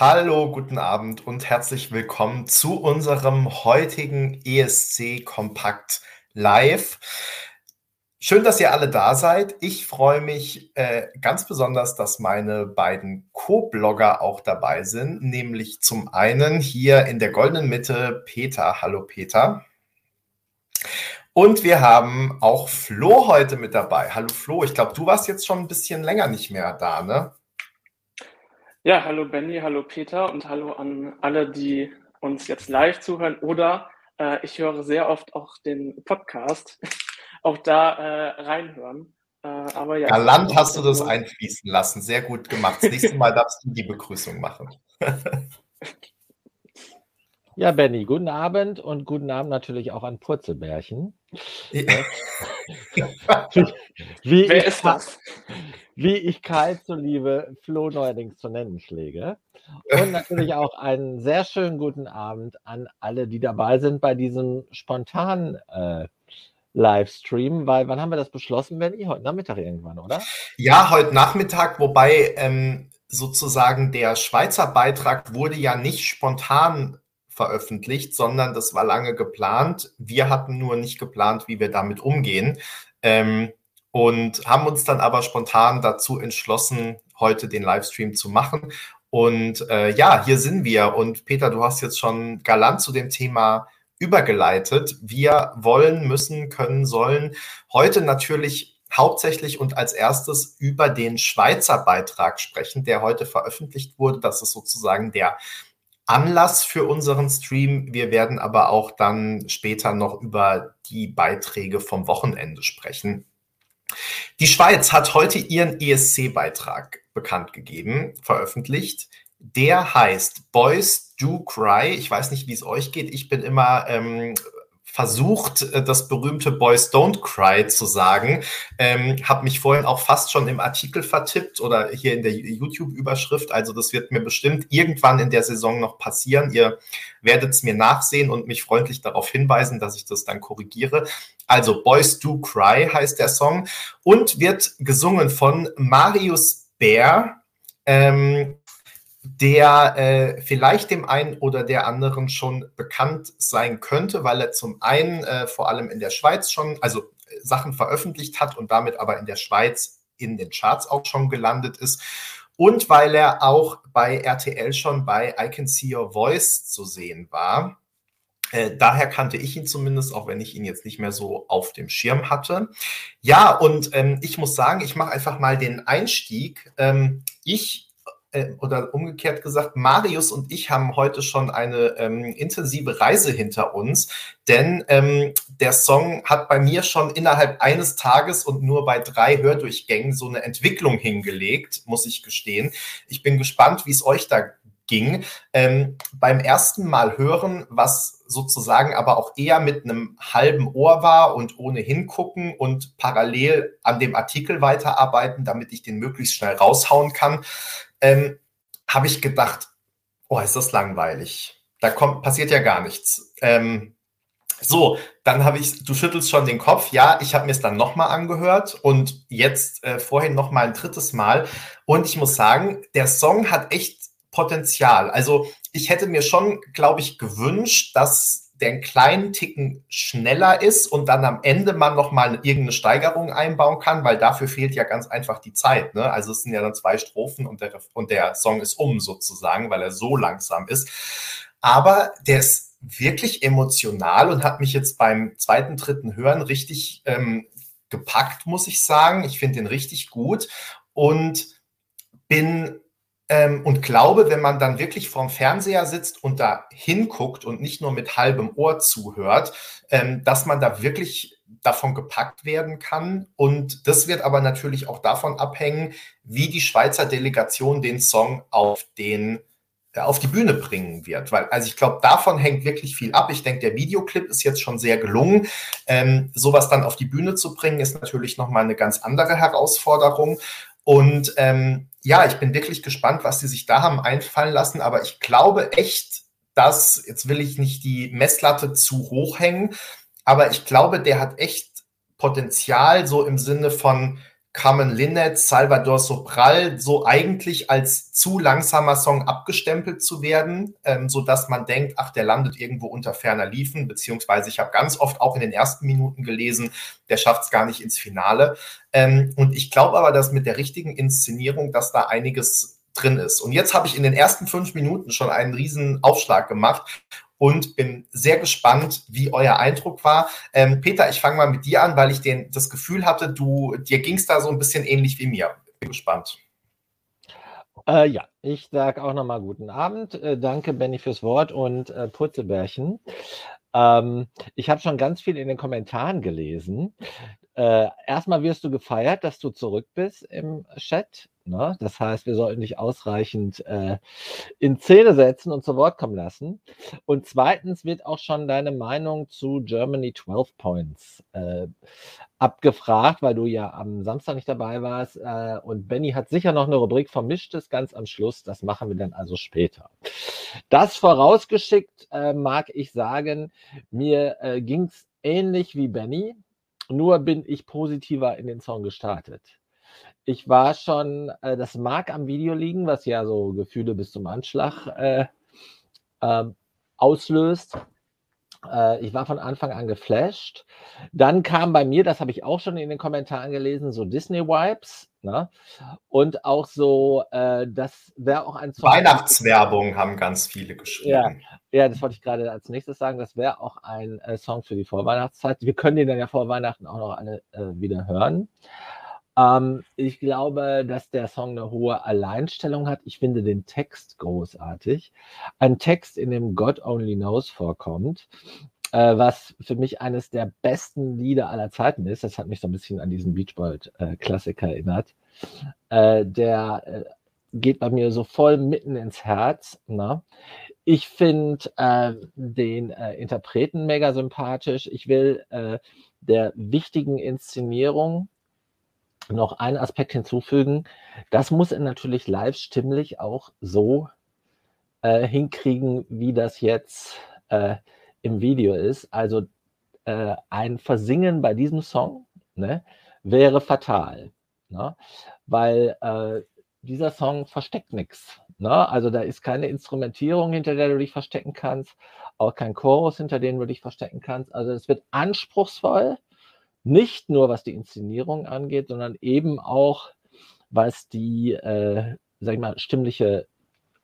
Hallo, guten Abend und herzlich willkommen zu unserem heutigen ESC Kompakt Live. Schön, dass ihr alle da seid. Ich freue mich äh, ganz besonders, dass meine beiden Co-Blogger auch dabei sind, nämlich zum einen hier in der goldenen Mitte Peter. Hallo Peter. Und wir haben auch Flo heute mit dabei. Hallo Flo, ich glaube, du warst jetzt schon ein bisschen länger nicht mehr da, ne? Ja, hallo Benny, hallo Peter und hallo an alle, die uns jetzt live zuhören oder äh, ich höre sehr oft auch den Podcast, auch da äh, reinhören. Äh, aber ja, Galant hast du das einfließen lassen, sehr gut gemacht. Das nächste Mal darfst du die Begrüßung machen. Ja, Benny, guten Abend und guten Abend natürlich auch an Purzelbärchen. Ja. wie, Wer ist das? Wie ich Karl zuliebe Flo neuerdings zu nennen schläge. Und natürlich auch einen sehr schönen guten Abend an alle, die dabei sind bei diesem spontanen äh, Livestream, weil wann haben wir das beschlossen, Benny? Heute Nachmittag irgendwann, oder? Ja, heute Nachmittag, wobei ähm, sozusagen der Schweizer Beitrag wurde ja nicht spontan veröffentlicht, sondern das war lange geplant. Wir hatten nur nicht geplant, wie wir damit umgehen. Ähm, und haben uns dann aber spontan dazu entschlossen, heute den Livestream zu machen. Und äh, ja, hier sind wir. Und Peter, du hast jetzt schon galant zu dem Thema übergeleitet. Wir wollen, müssen, können, sollen heute natürlich hauptsächlich und als erstes über den Schweizer Beitrag sprechen, der heute veröffentlicht wurde. Das ist sozusagen der Anlass für unseren Stream. Wir werden aber auch dann später noch über die Beiträge vom Wochenende sprechen. Die Schweiz hat heute ihren ESC-Beitrag bekannt gegeben, veröffentlicht. Der heißt Boys Do Cry. Ich weiß nicht, wie es euch geht. Ich bin immer ähm, versucht, äh, das berühmte Boys Don't Cry zu sagen. Ähm, habe mich vorhin auch fast schon im Artikel vertippt oder hier in der YouTube-Überschrift. Also das wird mir bestimmt irgendwann in der Saison noch passieren. Ihr werdet es mir nachsehen und mich freundlich darauf hinweisen, dass ich das dann korrigiere. Also Boys Do Cry heißt der Song und wird gesungen von Marius Bär. Ähm, der äh, vielleicht dem einen oder der anderen schon bekannt sein könnte, weil er zum einen äh, vor allem in der Schweiz schon, also äh, Sachen veröffentlicht hat und damit aber in der Schweiz in den Charts auch schon gelandet ist. Und weil er auch bei RTL schon bei I Can See Your Voice zu sehen war. Äh, daher kannte ich ihn zumindest, auch wenn ich ihn jetzt nicht mehr so auf dem Schirm hatte. Ja, und ähm, ich muss sagen, ich mache einfach mal den Einstieg. Ähm, ich äh, oder umgekehrt gesagt, Marius und ich haben heute schon eine ähm, intensive Reise hinter uns, denn ähm, der Song hat bei mir schon innerhalb eines Tages und nur bei drei Hördurchgängen so eine Entwicklung hingelegt, muss ich gestehen. Ich bin gespannt, wie es euch da ging. Ähm, beim ersten Mal hören, was sozusagen aber auch eher mit einem halben Ohr war und ohne hingucken und parallel an dem Artikel weiterarbeiten, damit ich den möglichst schnell raushauen kann, ähm, habe ich gedacht, oh, ist das langweilig. Da kommt, passiert ja gar nichts. Ähm, so, dann habe ich, du schüttelst schon den Kopf. Ja, ich habe mir es dann nochmal angehört und jetzt äh, vorhin nochmal ein drittes Mal. Und ich muss sagen, der Song hat echt Potenzial. Also ich hätte mir schon, glaube ich, gewünscht, dass der einen kleinen Ticken schneller ist und dann am Ende man nochmal irgendeine Steigerung einbauen kann, weil dafür fehlt ja ganz einfach die Zeit. Ne? Also es sind ja dann zwei Strophen und der, und der Song ist um sozusagen, weil er so langsam ist. Aber der ist wirklich emotional und hat mich jetzt beim zweiten, dritten Hören richtig ähm, gepackt, muss ich sagen. Ich finde den richtig gut und bin ähm, und glaube, wenn man dann wirklich vorm Fernseher sitzt und da hinguckt und nicht nur mit halbem Ohr zuhört, ähm, dass man da wirklich davon gepackt werden kann. Und das wird aber natürlich auch davon abhängen, wie die Schweizer Delegation den Song auf den äh, auf die Bühne bringen wird, weil also ich glaube, davon hängt wirklich viel ab. Ich denke, der Videoclip ist jetzt schon sehr gelungen. Ähm, sowas dann auf die Bühne zu bringen, ist natürlich nochmal eine ganz andere Herausforderung. Und ähm, ja, ich bin wirklich gespannt, was sie sich da haben einfallen lassen. Aber ich glaube echt, dass, jetzt will ich nicht die Messlatte zu hoch hängen, aber ich glaube, der hat echt Potenzial, so im Sinne von Carmen Linnet, Salvador Sobral so eigentlich als zu langsamer Song abgestempelt zu werden, ähm, so dass man denkt, ach, der landet irgendwo unter ferner Liefen, beziehungsweise ich habe ganz oft auch in den ersten Minuten gelesen, der schafft es gar nicht ins Finale. Ähm, und ich glaube aber, dass mit der richtigen Inszenierung, dass da einiges drin ist. Und jetzt habe ich in den ersten fünf Minuten schon einen riesen Aufschlag gemacht und bin sehr gespannt, wie euer Eindruck war. Ähm, Peter, ich fange mal mit dir an, weil ich den, das Gefühl hatte, du, dir ging es da so ein bisschen ähnlich wie mir. Bin gespannt. Äh, ja, ich sage auch nochmal guten Abend. Äh, danke, Benny, fürs Wort und äh, Putzebärchen. Ähm, ich habe schon ganz viel in den Kommentaren gelesen. Äh, erstmal wirst du gefeiert, dass du zurück bist im Chat. Ne? Das heißt, wir sollten dich ausreichend äh, in Szene setzen und zu Wort kommen lassen. Und zweitens wird auch schon deine Meinung zu Germany 12 Points äh, abgefragt, weil du ja am Samstag nicht dabei warst. Äh, und Benny hat sicher noch eine Rubrik Vermischtes ganz am Schluss. Das machen wir dann also später. Das vorausgeschickt äh, mag ich sagen, mir äh, ging es ähnlich wie Benny. Nur bin ich positiver in den Song gestartet. Ich war schon, äh, das mag am Video liegen, was ja so Gefühle bis zum Anschlag äh, äh, auslöst. Äh, ich war von Anfang an geflasht. Dann kam bei mir, das habe ich auch schon in den Kommentaren gelesen, so Disney-Vibes. Ne? Und auch so, äh, das wäre auch ein Song. Weihnachtswerbung haben ganz viele geschrieben. Ja, ja das wollte ich gerade als nächstes sagen. Das wäre auch ein äh, Song für die Vorweihnachtszeit. Wir können den dann ja vor Weihnachten auch noch alle äh, wieder hören. Ähm, ich glaube, dass der Song eine hohe Alleinstellung hat. Ich finde den Text großartig. Ein Text, in dem God Only Knows vorkommt, äh, was für mich eines der besten Lieder aller Zeiten ist. Das hat mich so ein bisschen an diesen Beach Boy-Klassiker äh, erinnert. Äh, der äh, geht bei mir so voll mitten ins Herz. Ne? Ich finde äh, den äh, Interpreten mega sympathisch. Ich will äh, der wichtigen Inszenierung noch einen Aspekt hinzufügen. Das muss er natürlich live stimmlich auch so äh, hinkriegen, wie das jetzt äh, im Video ist. Also äh, ein Versingen bei diesem Song ne, wäre fatal, ne? weil äh, dieser Song versteckt nichts. Ne? Also da ist keine Instrumentierung, hinter der du dich verstecken kannst, auch kein Chorus, hinter dem du dich verstecken kannst. Also es wird anspruchsvoll nicht nur was die Inszenierung angeht, sondern eben auch was die, äh, sag ich mal, stimmliche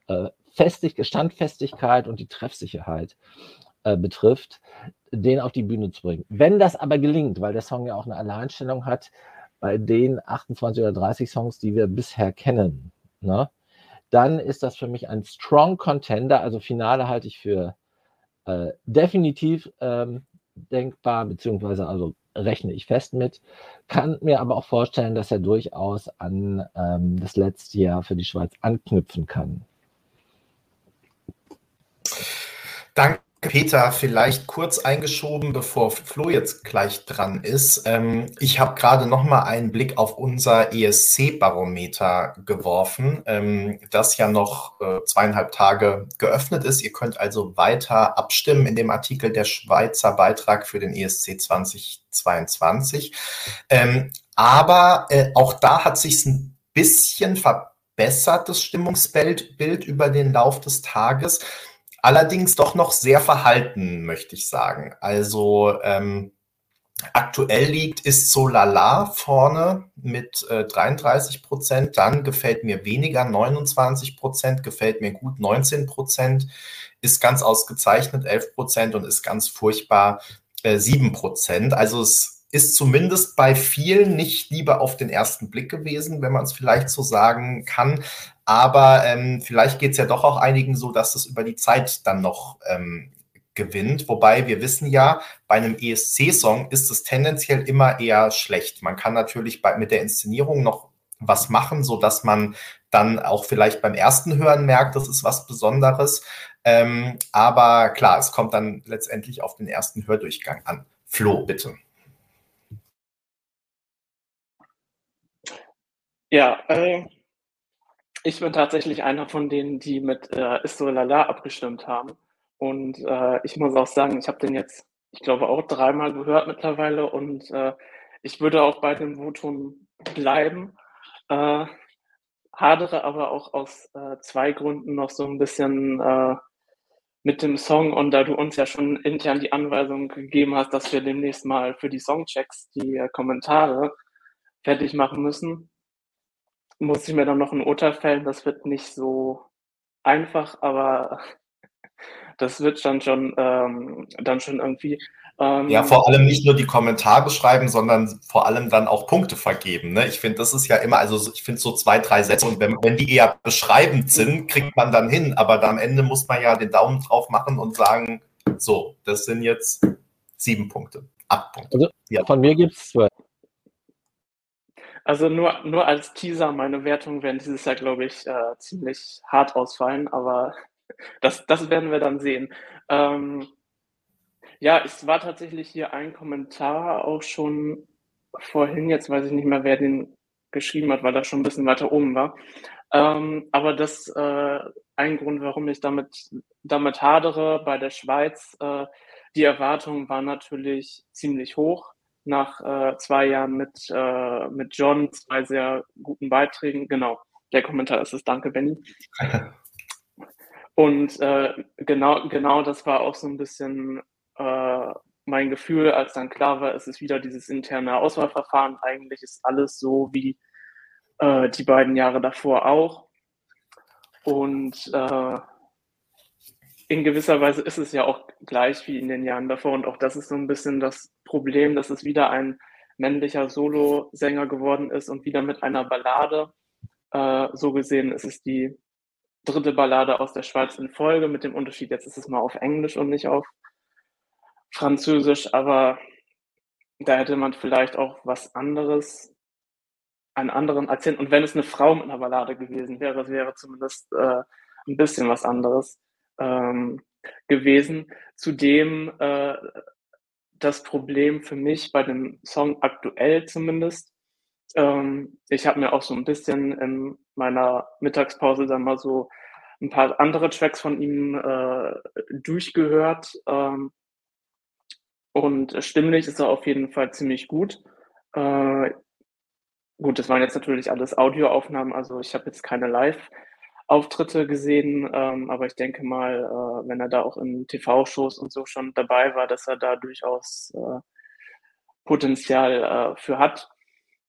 äh, Festig Standfestigkeit und die Treffsicherheit äh, betrifft, den auf die Bühne zu bringen. Wenn das aber gelingt, weil der Song ja auch eine Alleinstellung hat, bei den 28 oder 30 Songs, die wir bisher kennen, ne, dann ist das für mich ein Strong Contender. Also Finale halte ich für äh, definitiv ähm, denkbar, beziehungsweise also rechne ich fest mit, kann mir aber auch vorstellen, dass er durchaus an ähm, das letzte Jahr für die Schweiz anknüpfen kann. Danke. Peter, vielleicht kurz eingeschoben, bevor Flo jetzt gleich dran ist. Ähm, ich habe gerade noch mal einen Blick auf unser ESC-Barometer geworfen, ähm, das ja noch äh, zweieinhalb Tage geöffnet ist. Ihr könnt also weiter abstimmen in dem Artikel der Schweizer Beitrag für den ESC 2022. Ähm, aber äh, auch da hat sich ein bisschen verbessert, das Stimmungsbild über den Lauf des Tages. Allerdings doch noch sehr verhalten, möchte ich sagen. Also ähm, aktuell liegt ist so lala vorne mit äh, 33 Prozent. Dann gefällt mir weniger 29 Prozent, gefällt mir gut 19 Prozent, ist ganz ausgezeichnet 11 Prozent und ist ganz furchtbar äh, 7 Prozent. Also es ist zumindest bei vielen nicht lieber auf den ersten Blick gewesen, wenn man es vielleicht so sagen kann. Aber ähm, vielleicht geht es ja doch auch einigen so, dass es über die Zeit dann noch ähm, gewinnt. Wobei wir wissen ja, bei einem ESC-Song ist es tendenziell immer eher schlecht. Man kann natürlich bei, mit der Inszenierung noch was machen, so dass man dann auch vielleicht beim ersten Hören merkt, das ist was Besonderes. Ähm, aber klar, es kommt dann letztendlich auf den ersten Hördurchgang an. Flo, bitte. Ja, äh, ich bin tatsächlich einer von denen, die mit äh, Lala abgestimmt haben. Und äh, ich muss auch sagen, ich habe den jetzt, ich glaube, auch dreimal gehört mittlerweile. Und äh, ich würde auch bei dem Votum bleiben. Äh, hadere aber auch aus äh, zwei Gründen noch so ein bisschen äh, mit dem Song und da du uns ja schon intern die Anweisung gegeben hast, dass wir demnächst mal für die Songchecks die äh, Kommentare fertig machen müssen, muss ich mir dann noch ein Urteil fällen. Das wird nicht so einfach, aber das wird dann schon, ähm, dann schon irgendwie. Ähm, ja, vor allem nicht nur die Kommentare schreiben, sondern vor allem dann auch Punkte vergeben. Ne? Ich finde, das ist ja immer, also ich finde so zwei, drei Sätze und wenn, wenn die eher beschreibend sind, kriegt man dann hin. Aber am Ende muss man ja den Daumen drauf machen und sagen, so, das sind jetzt sieben Punkte, acht Punkte. Also, ja. Von mir gibt es zwölf. Also nur, nur als Teaser, meine Wertungen werden dieses Jahr, glaube ich, äh, ziemlich hart ausfallen, aber das, das werden wir dann sehen. Ähm, ja, es war tatsächlich hier ein Kommentar auch schon vorhin, jetzt weiß ich nicht mehr, wer den geschrieben hat, weil das schon ein bisschen weiter oben war. Ähm, aber das äh, ein Grund, warum ich damit, damit hadere bei der Schweiz, äh, die Erwartung war natürlich ziemlich hoch nach äh, zwei Jahren mit, äh, mit John, zwei sehr guten Beiträgen. Genau, der Kommentar ist es. Danke, Benny. Und äh, genau, genau das war auch so ein bisschen äh, mein Gefühl, als dann klar war, es ist wieder dieses interne Auswahlverfahren. Eigentlich ist alles so wie äh, die beiden Jahre davor auch. Und äh, in gewisser Weise ist es ja auch gleich wie in den Jahren davor. Und auch das ist so ein bisschen das Problem, dass es wieder ein männlicher Solosänger geworden ist und wieder mit einer Ballade. Äh, so gesehen ist es die dritte Ballade aus der Schweiz in Folge, mit dem Unterschied, jetzt ist es mal auf Englisch und nicht auf Französisch, aber da hätte man vielleicht auch was anderes, einen anderen Akzent. Und wenn es eine Frau mit einer Ballade gewesen wäre, es wäre zumindest äh, ein bisschen was anderes ähm, gewesen. Zudem äh, das Problem für mich bei dem Song aktuell zumindest. Ähm, ich habe mir auch so ein bisschen in meiner Mittagspause dann mal so ein paar andere Tracks von ihm äh, durchgehört. Ähm, und stimmlich ist er auf jeden Fall ziemlich gut. Äh, gut, das waren jetzt natürlich alles Audioaufnahmen, also ich habe jetzt keine Live- Auftritte gesehen, ähm, aber ich denke mal, äh, wenn er da auch in TV-Shows und so schon dabei war, dass er da durchaus äh, Potenzial äh, für hat.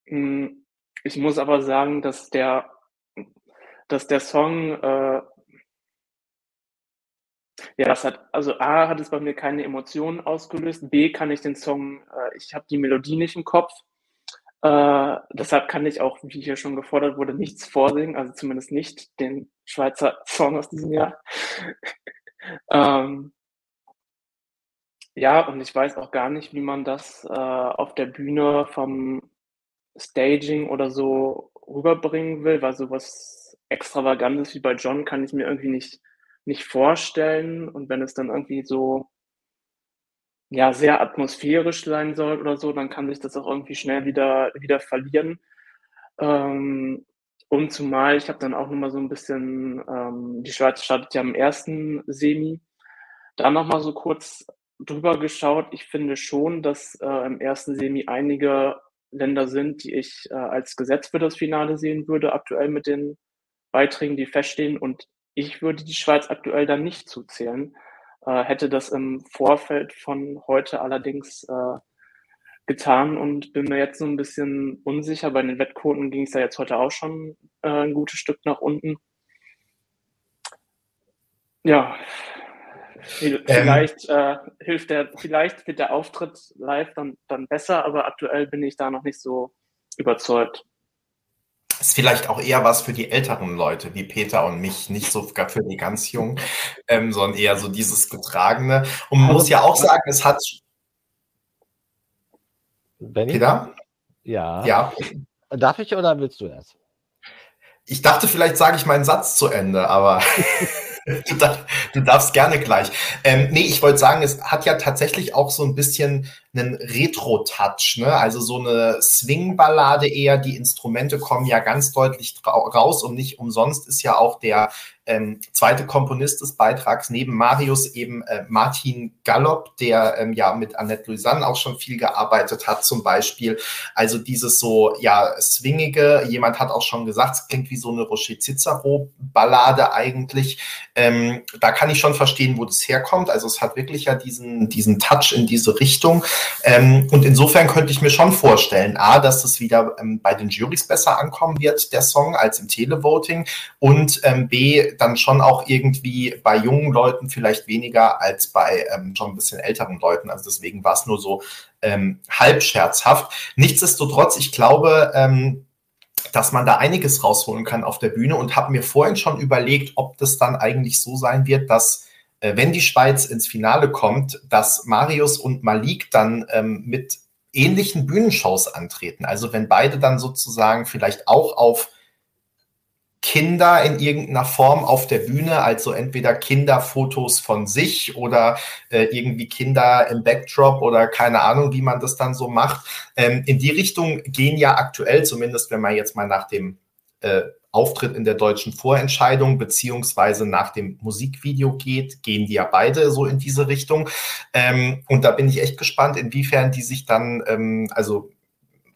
Hm, ich muss aber sagen, dass der, dass der Song, äh, ja, das hat, also A hat es bei mir keine Emotionen ausgelöst, B kann ich den Song, äh, ich habe die Melodie nicht im Kopf äh, deshalb kann ich auch, wie hier schon gefordert wurde, nichts vorsingen, also zumindest nicht den Schweizer Song aus diesem Jahr. ähm, ja, und ich weiß auch gar nicht, wie man das äh, auf der Bühne vom Staging oder so rüberbringen will, weil sowas Extravagantes wie bei John kann ich mir irgendwie nicht, nicht vorstellen. Und wenn es dann irgendwie so ja, sehr atmosphärisch sein soll oder so, dann kann sich das auch irgendwie schnell wieder, wieder verlieren. Ähm, und zumal, ich habe dann auch nochmal so ein bisschen, ähm, die Schweiz startet ja im ersten Semi, da nochmal so kurz drüber geschaut. Ich finde schon, dass äh, im ersten Semi einige Länder sind, die ich äh, als Gesetz für das Finale sehen würde, aktuell mit den Beiträgen, die feststehen. Und ich würde die Schweiz aktuell dann nicht zuzählen. Äh, hätte das im Vorfeld von heute allerdings äh, getan und bin mir jetzt so ein bisschen unsicher. Bei den Wettquoten ging es ja jetzt heute auch schon äh, ein gutes Stück nach unten. Ja, ähm. vielleicht ähm, äh, hilft der, vielleicht wird der Auftritt live dann, dann besser, aber aktuell bin ich da noch nicht so überzeugt ist vielleicht auch eher was für die älteren Leute wie Peter und mich, nicht so für die ganz Jungen, ähm, sondern eher so dieses Getragene. Und man muss ja auch sagen, es hat. Benny? Peter? Ja. Ja. Darf ich oder willst du erst? Ich dachte, vielleicht sage ich meinen Satz zu Ende, aber Du darfst gerne gleich. Ähm, nee, ich wollte sagen, es hat ja tatsächlich auch so ein bisschen einen Retro-Touch, ne? Also so eine Swing-Ballade eher. Die Instrumente kommen ja ganz deutlich raus und nicht umsonst ist ja auch der ähm, zweite Komponist des Beitrags neben Marius eben äh, Martin Gallop, der ähm, ja mit Annette Louisanne auch schon viel gearbeitet hat, zum Beispiel. Also dieses so, ja, swingige, jemand hat auch schon gesagt, es klingt wie so eine Rocher Cicero-Ballade eigentlich. Ähm, da kann ich schon verstehen, wo das herkommt. Also es hat wirklich ja diesen, diesen Touch in diese Richtung. Ähm, und insofern könnte ich mir schon vorstellen, A, dass das wieder ähm, bei den Juries besser ankommen wird, der Song, als im Televoting. Und ähm, B, dann schon auch irgendwie bei jungen Leuten vielleicht weniger als bei ähm, schon ein bisschen älteren Leuten. Also deswegen war es nur so ähm, halb scherzhaft. Nichtsdestotrotz, ich glaube, ähm, dass man da einiges rausholen kann auf der Bühne und habe mir vorhin schon überlegt, ob das dann eigentlich so sein wird, dass äh, wenn die Schweiz ins Finale kommt, dass Marius und Malik dann ähm, mit ähnlichen Bühnenshows antreten. Also wenn beide dann sozusagen vielleicht auch auf Kinder in irgendeiner Form auf der Bühne, also entweder Kinderfotos von sich oder äh, irgendwie Kinder im Backdrop oder keine Ahnung, wie man das dann so macht. Ähm, in die Richtung gehen ja aktuell, zumindest wenn man jetzt mal nach dem äh, Auftritt in der deutschen Vorentscheidung beziehungsweise nach dem Musikvideo geht, gehen die ja beide so in diese Richtung. Ähm, und da bin ich echt gespannt, inwiefern die sich dann, ähm, also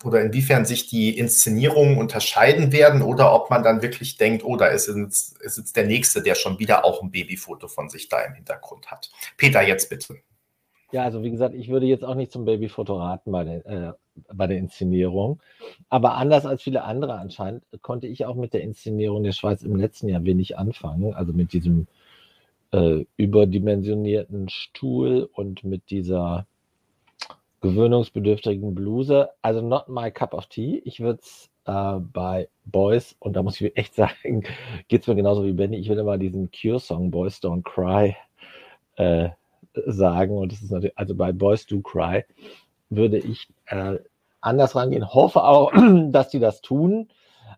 oder inwiefern sich die Inszenierungen unterscheiden werden oder ob man dann wirklich denkt, oh, da ist jetzt, ist jetzt der Nächste, der schon wieder auch ein Babyfoto von sich da im Hintergrund hat. Peter, jetzt bitte. Ja, also wie gesagt, ich würde jetzt auch nicht zum Babyfoto raten bei der, äh, bei der Inszenierung. Aber anders als viele andere anscheinend konnte ich auch mit der Inszenierung der Schweiz im letzten Jahr wenig anfangen. Also mit diesem äh, überdimensionierten Stuhl und mit dieser gewöhnungsbedürftigen Bluse. Also not my cup of tea. Ich würde es äh, bei Boys, und da muss ich echt sagen, geht es mir genauso wie Benny, ich will immer diesen Cure-Song Boys Don't Cry äh, sagen. Und das ist natürlich, also bei Boys Do Cry würde ich äh, anders rangehen. Hoffe auch, dass die das tun.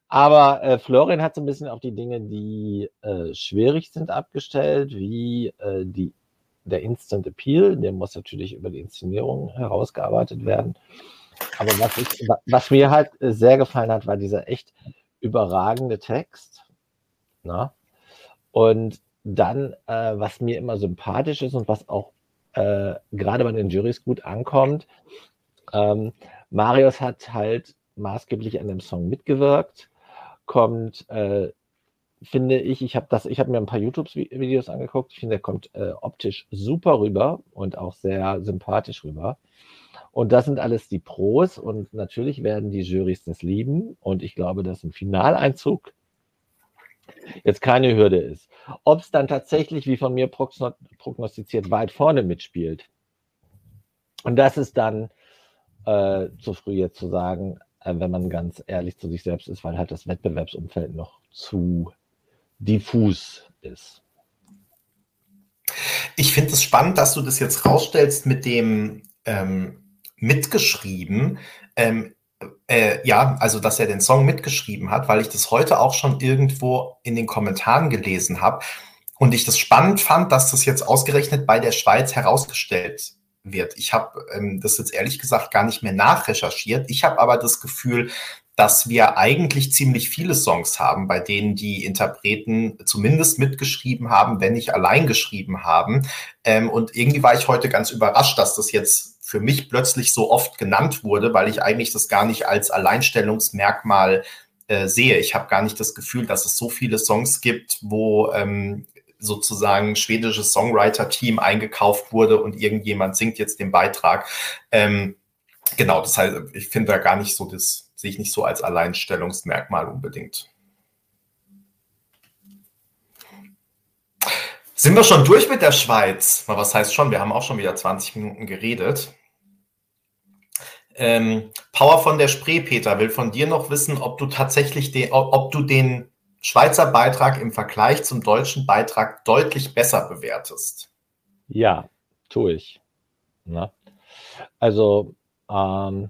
Aber äh, Florian hat so ein bisschen auf die Dinge, die äh, schwierig sind, abgestellt, wie äh, die der Instant Appeal, der muss natürlich über die Inszenierung herausgearbeitet werden. Aber was, ich, was mir halt sehr gefallen hat, war dieser echt überragende Text. Na? Und dann, äh, was mir immer sympathisch ist und was auch äh, gerade bei den Jurys gut ankommt, ähm, Marius hat halt maßgeblich an dem Song mitgewirkt, kommt äh, finde ich, ich habe das, ich habe mir ein paar YouTube-Videos angeguckt. Ich finde, er kommt äh, optisch super rüber und auch sehr sympathisch rüber. Und das sind alles die Pros und natürlich werden die Jurys das lieben. Und ich glaube, dass ein Finaleinzug jetzt keine Hürde ist. Ob es dann tatsächlich, wie von mir prognostiziert, weit vorne mitspielt. Und das ist dann äh, zu früh jetzt zu sagen, äh, wenn man ganz ehrlich zu sich selbst ist, weil halt das Wettbewerbsumfeld noch zu diffus ist. Ich finde es spannend, dass du das jetzt rausstellst mit dem ähm, mitgeschrieben. Ähm, äh, ja, also dass er den Song mitgeschrieben hat, weil ich das heute auch schon irgendwo in den Kommentaren gelesen habe und ich das spannend fand, dass das jetzt ausgerechnet bei der Schweiz herausgestellt wird. Ich habe ähm, das jetzt ehrlich gesagt gar nicht mehr nachrecherchiert. Ich habe aber das Gefühl, dass wir eigentlich ziemlich viele Songs haben, bei denen die Interpreten zumindest mitgeschrieben haben, wenn nicht allein geschrieben haben. Ähm, und irgendwie war ich heute ganz überrascht, dass das jetzt für mich plötzlich so oft genannt wurde, weil ich eigentlich das gar nicht als Alleinstellungsmerkmal äh, sehe. Ich habe gar nicht das Gefühl, dass es so viele Songs gibt, wo ähm, sozusagen schwedisches Songwriter-Team eingekauft wurde und irgendjemand singt jetzt den Beitrag. Ähm, genau, das heißt, ich finde da gar nicht so das sehe ich nicht so als Alleinstellungsmerkmal unbedingt. Sind wir schon durch mit der Schweiz? Was heißt schon? Wir haben auch schon wieder 20 Minuten geredet. Ähm, Power von der Spree, Peter, will von dir noch wissen, ob du tatsächlich den, ob du den Schweizer Beitrag im Vergleich zum deutschen Beitrag deutlich besser bewertest. Ja, tue ich. Na? Also ähm,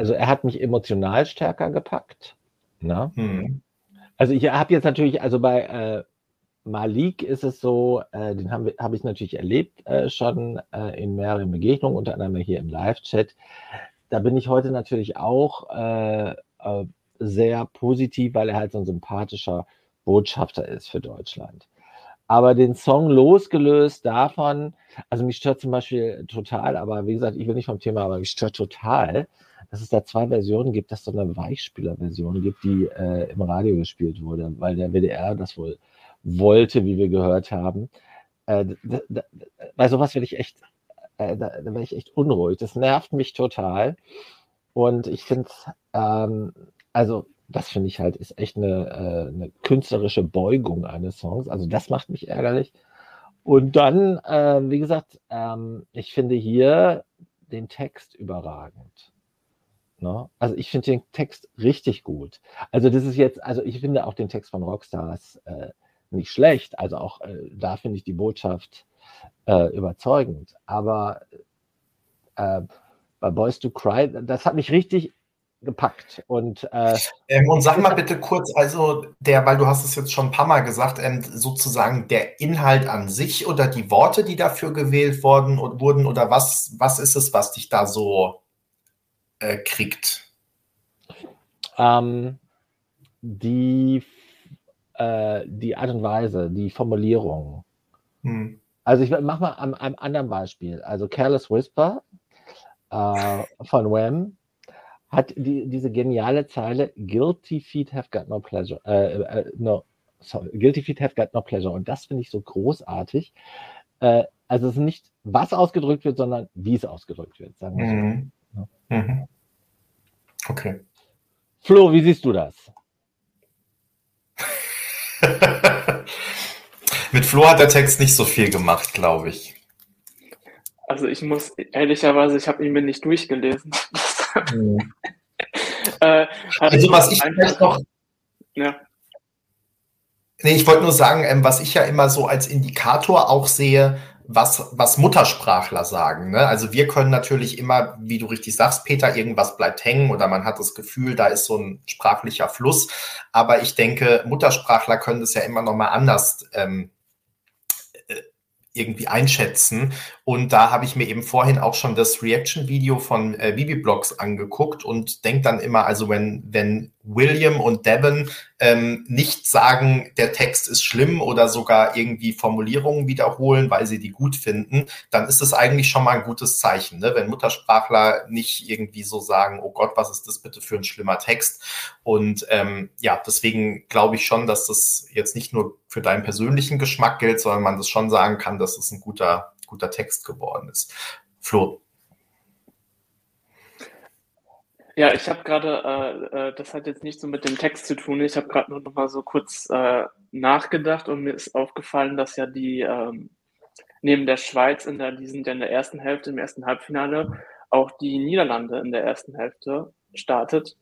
also er hat mich emotional stärker gepackt. Ne? Hm. Also ich habe jetzt natürlich, also bei äh, Malik ist es so, äh, den habe hab ich natürlich erlebt äh, schon äh, in mehreren Begegnungen, unter anderem hier im Live-Chat. Da bin ich heute natürlich auch äh, äh, sehr positiv, weil er halt so ein sympathischer Botschafter ist für Deutschland. Aber den Song losgelöst davon, also mich stört zum Beispiel total, aber wie gesagt, ich will nicht vom Thema, aber mich stört total, dass es da zwei Versionen gibt, dass es so eine Weichspieler-Version gibt, die äh, im Radio gespielt wurde, weil der WDR das wohl wollte, wie wir gehört haben. Äh, da, da, bei sowas werde ich echt, äh, da, da werde ich echt unruhig. Das nervt mich total. Und ich finde, ähm, also das finde ich halt, ist echt eine, äh, eine künstlerische Beugung eines Songs. Also das macht mich ärgerlich. Und dann, äh, wie gesagt, ähm, ich finde hier den Text überragend. Ne? Also ich finde den Text richtig gut. Also das ist jetzt, also ich finde auch den Text von Rockstars äh, nicht schlecht. Also auch äh, da finde ich die Botschaft äh, überzeugend. Aber äh, bei Boys to Cry, das hat mich richtig gepackt. Und, äh, ähm, und sag mal bitte kurz, also der, weil du hast es jetzt schon ein paar Mal gesagt, ähm, sozusagen der Inhalt an sich oder die Worte, die dafür gewählt worden und wurden, oder was, was ist es, was dich da so äh, kriegt? Ähm, die, äh, die Art und Weise, die Formulierung. Hm. Also ich mache mal am, einem anderen Beispiel. Also Careless Whisper äh, von Wham hat die, diese geniale Zeile Guilty feet have got no pleasure. Äh, äh, no, sorry, Guilty feet have got no pleasure. Und das finde ich so großartig. Äh, also es ist nicht, was ausgedrückt wird, sondern wie es ausgedrückt wird, sagen wir mhm. so. Ja. Mhm. Okay. Flo, wie siehst du das? Mit Flo hat der Text nicht so viel gemacht, glaube ich. Also ich muss ehrlicherweise, ich habe ihn mir nicht durchgelesen. Mhm. äh, also was ich vielleicht noch. Ja. Nee, ich wollte nur sagen, ähm, was ich ja immer so als Indikator auch sehe, was, was Muttersprachler sagen. Ne? Also wir können natürlich immer, wie du richtig sagst, Peter, irgendwas bleibt hängen oder man hat das Gefühl, da ist so ein sprachlicher Fluss. Aber ich denke, Muttersprachler können das ja immer noch mal anders ähm, irgendwie einschätzen. Und da habe ich mir eben vorhin auch schon das Reaction-Video von äh, Bibi Blogs angeguckt und denke dann immer, also wenn, wenn William und Devon ähm, nicht sagen, der Text ist schlimm oder sogar irgendwie Formulierungen wiederholen, weil sie die gut finden, dann ist es eigentlich schon mal ein gutes Zeichen. Ne? Wenn Muttersprachler nicht irgendwie so sagen, oh Gott, was ist das bitte für ein schlimmer Text? Und ähm, ja, deswegen glaube ich schon, dass das jetzt nicht nur für deinen persönlichen Geschmack gilt, sondern man das schon sagen kann, dass es ein guter, guter Text geworden ist. Flo. Ja, ich habe gerade, äh, äh, das hat jetzt nicht so mit dem Text zu tun. Ich habe gerade nur noch mal so kurz äh, nachgedacht und mir ist aufgefallen, dass ja die ähm, neben der Schweiz in der, die sind ja in der ersten Hälfte, im ersten Halbfinale, auch die Niederlande in der ersten Hälfte startet.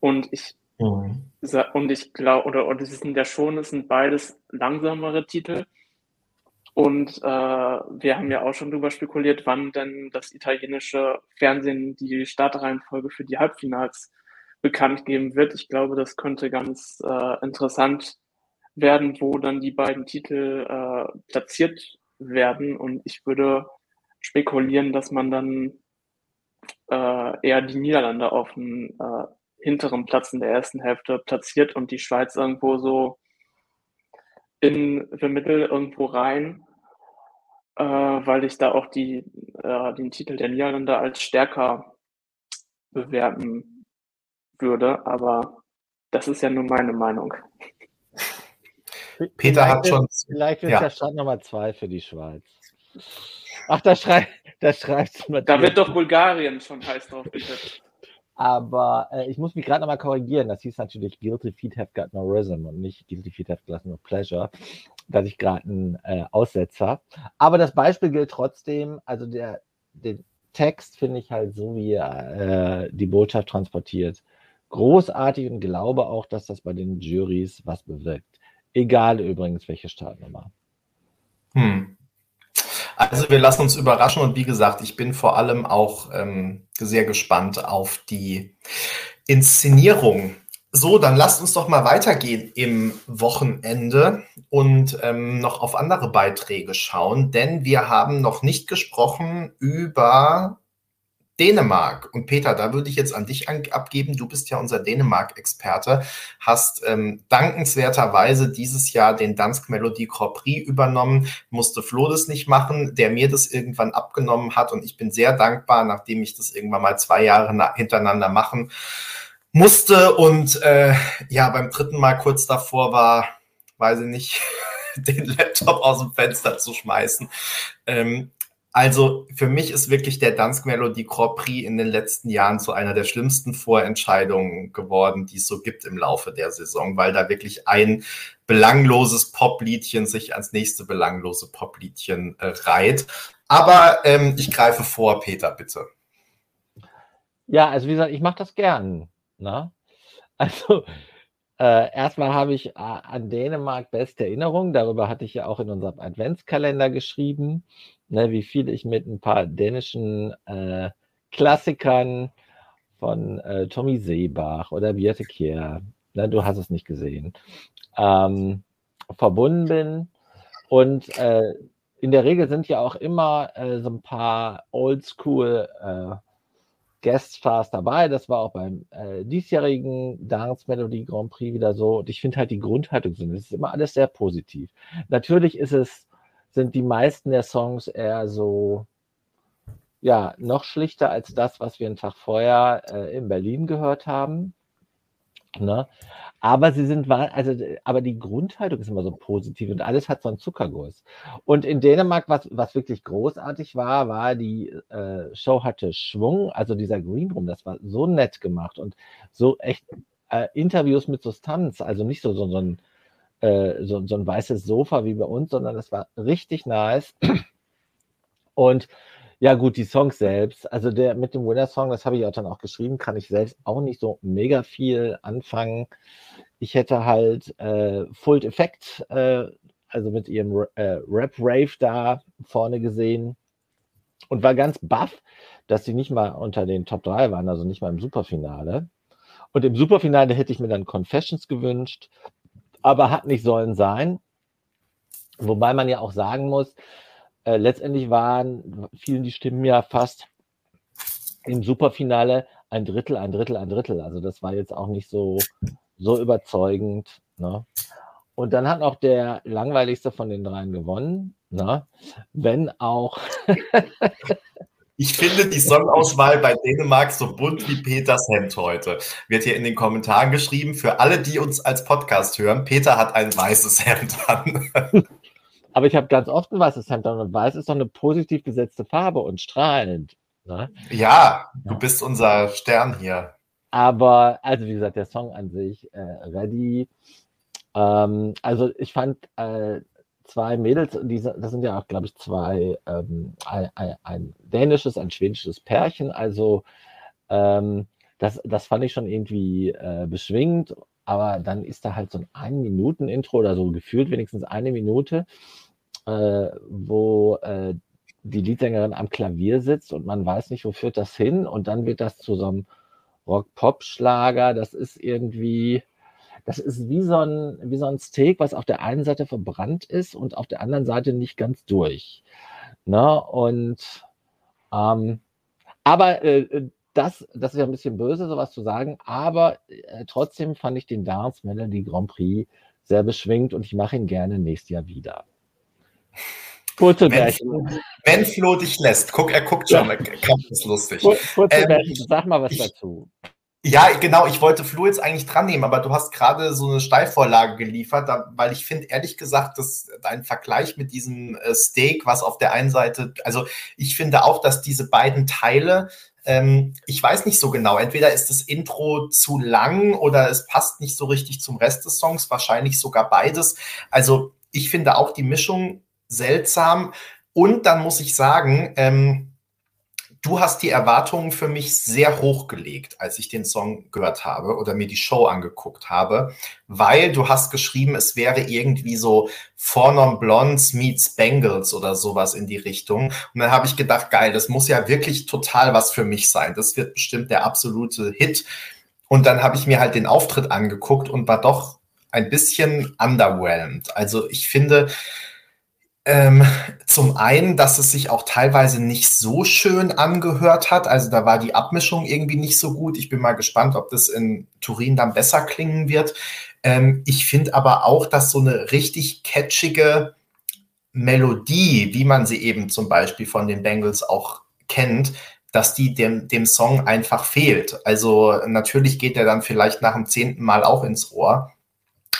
Und ich mhm. und ich glaube, oder, oder es sind ja schon, es sind beides langsamere Titel. Und äh, wir haben ja auch schon darüber spekuliert, wann denn das italienische Fernsehen die Startreihenfolge für die Halbfinals bekannt geben wird. Ich glaube, das könnte ganz äh, interessant werden, wo dann die beiden Titel äh, platziert werden. Und ich würde spekulieren, dass man dann äh, eher die Niederlande auf dem äh, hinteren Platz in der ersten Hälfte platziert und die Schweiz irgendwo so in the middle irgendwo rein äh, weil ich da auch die, äh, den Titel der Niederlande als stärker bewerten würde. Aber das ist ja nur meine Meinung. Peter vielleicht hat schon. Vielleicht ist ja. der Start Nummer zwei für die Schweiz. Ach, da schreibt da schreibt Da wird doch Bulgarien schon heiß drauf gesetzt. Aber äh, ich muss mich gerade nochmal korrigieren. Das hieß natürlich Guilty Feet Have Got No Rhythm und nicht Guilty Feet Have Got No Pleasure. Da hatte ich gerade einen äh, Aussetzer. Aber das Beispiel gilt trotzdem. Also der, den Text finde ich halt so, wie er äh, die Botschaft transportiert. Großartig und glaube auch, dass das bei den Juries was bewirkt. Egal übrigens, welche Startnummer. Hm. Also wir lassen uns überraschen und wie gesagt, ich bin vor allem auch ähm, sehr gespannt auf die Inszenierung. So, dann lasst uns doch mal weitergehen im Wochenende und ähm, noch auf andere Beiträge schauen, denn wir haben noch nicht gesprochen über Dänemark. Und Peter, da würde ich jetzt an dich abgeben. Du bist ja unser Dänemark-Experte, hast ähm, dankenswerterweise dieses Jahr den Dansk Melodie Grand Prix übernommen, musste Flo das nicht machen, der mir das irgendwann abgenommen hat. Und ich bin sehr dankbar, nachdem ich das irgendwann mal zwei Jahre hintereinander machen musste und äh, ja, beim dritten Mal kurz davor war, weiß ich nicht, den Laptop aus dem Fenster zu schmeißen. Ähm, also für mich ist wirklich der Dansk Melodie Grand Prix in den letzten Jahren zu einer der schlimmsten Vorentscheidungen geworden, die es so gibt im Laufe der Saison, weil da wirklich ein belangloses Popliedchen sich ans nächste belanglose Popliedchen äh, reiht. Aber ähm, ich greife vor, Peter, bitte. Ja, also wie gesagt, ich mache das gern. Na? Also äh, erstmal habe ich äh, an Dänemark beste Erinnerungen. Darüber hatte ich ja auch in unserem Adventskalender geschrieben ne, wie viel ich mit ein paar dänischen äh, Klassikern von äh, Tommy Seebach oder Birte Kier, ne, du hast es nicht gesehen, ähm, verbunden bin. Und äh, in der Regel sind ja auch immer äh, so ein paar Oldschool äh, Gueststars dabei. Das war auch beim äh, diesjährigen Dance Melody Grand Prix wieder so. Und ich finde halt die Grundhaltung sind, es ist immer alles sehr positiv. Natürlich ist es sind die meisten der Songs eher so, ja, noch schlichter als das, was wir einen Tag vorher äh, in Berlin gehört haben. Ne? Aber sie sind, also, aber die Grundhaltung ist immer so positiv und alles hat so einen Zuckerguss. Und in Dänemark, was, was wirklich großartig war, war, die äh, Show hatte Schwung, also dieser Green Room, das war so nett gemacht und so echt äh, Interviews mit Substanz, also nicht so, so, so ein äh, so, so ein weißes Sofa wie bei uns, sondern das war richtig nice. Und ja, gut, die Songs selbst, also der mit dem Winner-Song, das habe ich auch dann auch geschrieben, kann ich selbst auch nicht so mega viel anfangen. Ich hätte halt äh, Full Effect, äh, also mit ihrem äh, Rap-Rave da vorne gesehen und war ganz baff, dass sie nicht mal unter den Top 3 waren, also nicht mal im Superfinale. Und im Superfinale hätte ich mir dann Confessions gewünscht, aber hat nicht sollen sein. Wobei man ja auch sagen muss, äh, letztendlich waren, fielen die Stimmen ja fast im Superfinale ein Drittel, ein Drittel, ein Drittel. Also das war jetzt auch nicht so, so überzeugend. Ne? Und dann hat auch der langweiligste von den dreien gewonnen. Ne? Wenn auch Ich finde die Songauswahl bei Dänemark so bunt wie Peters Hemd heute. Wird hier in den Kommentaren geschrieben. Für alle, die uns als Podcast hören, Peter hat ein weißes Hemd an. Aber ich habe ganz oft ein weißes Hemd an und weiß ist doch eine positiv besetzte Farbe und strahlend. Ne? Ja, du ja. bist unser Stern hier. Aber, also wie gesagt, der Song an sich, äh, Ready. Ähm, also ich fand äh, zwei Mädels, die, das sind ja auch, glaube ich, zwei, ähm, ein, ein, ein, dänisches, ein schwedisches Pärchen. Also ähm, das, das fand ich schon irgendwie äh, beschwingend, aber dann ist da halt so ein Ein-Minuten-Intro oder so gefühlt wenigstens eine Minute, äh, wo äh, die Liedsängerin am Klavier sitzt und man weiß nicht, wo führt das hin und dann wird das zu so einem Rock-Pop-Schlager. Das ist irgendwie, das ist wie so, ein, wie so ein Steak, was auf der einen Seite verbrannt ist und auf der anderen Seite nicht ganz durch. Ne? Und ähm, aber äh, das, das ist ja ein bisschen böse, sowas zu sagen, aber äh, trotzdem fand ich den Dance Melody Grand Prix sehr beschwingt und ich mache ihn gerne nächstes Jahr wieder. Kurze wenn, wenn Flo dich lässt, guck, er guckt schon, ja. das ist lustig. Kurze ähm, sag mal was dazu. Ja, genau. Ich wollte Flo jetzt eigentlich dran nehmen, aber du hast gerade so eine Steilvorlage geliefert, weil ich finde, ehrlich gesagt, dass dein Vergleich mit diesem äh, Steak, was auf der einen Seite, also ich finde auch, dass diese beiden Teile, ähm, ich weiß nicht so genau, entweder ist das Intro zu lang oder es passt nicht so richtig zum Rest des Songs, wahrscheinlich sogar beides. Also ich finde auch die Mischung seltsam. Und dann muss ich sagen, ähm, du hast die Erwartungen für mich sehr hoch gelegt, als ich den Song gehört habe oder mir die Show angeguckt habe, weil du hast geschrieben, es wäre irgendwie so Four Non Blondes meets Bengals oder sowas in die Richtung. Und dann habe ich gedacht, geil, das muss ja wirklich total was für mich sein. Das wird bestimmt der absolute Hit. und dann habe ich mir halt den Auftritt angeguckt und war doch ein bisschen underwhelmed. Also ich finde, ähm, zum einen, dass es sich auch teilweise nicht so schön angehört hat. Also da war die Abmischung irgendwie nicht so gut. Ich bin mal gespannt, ob das in Turin dann besser klingen wird. Ähm, ich finde aber auch, dass so eine richtig catchige Melodie, wie man sie eben zum Beispiel von den Bengals auch kennt, dass die dem, dem Song einfach fehlt. Also natürlich geht er dann vielleicht nach dem zehnten Mal auch ins Ohr.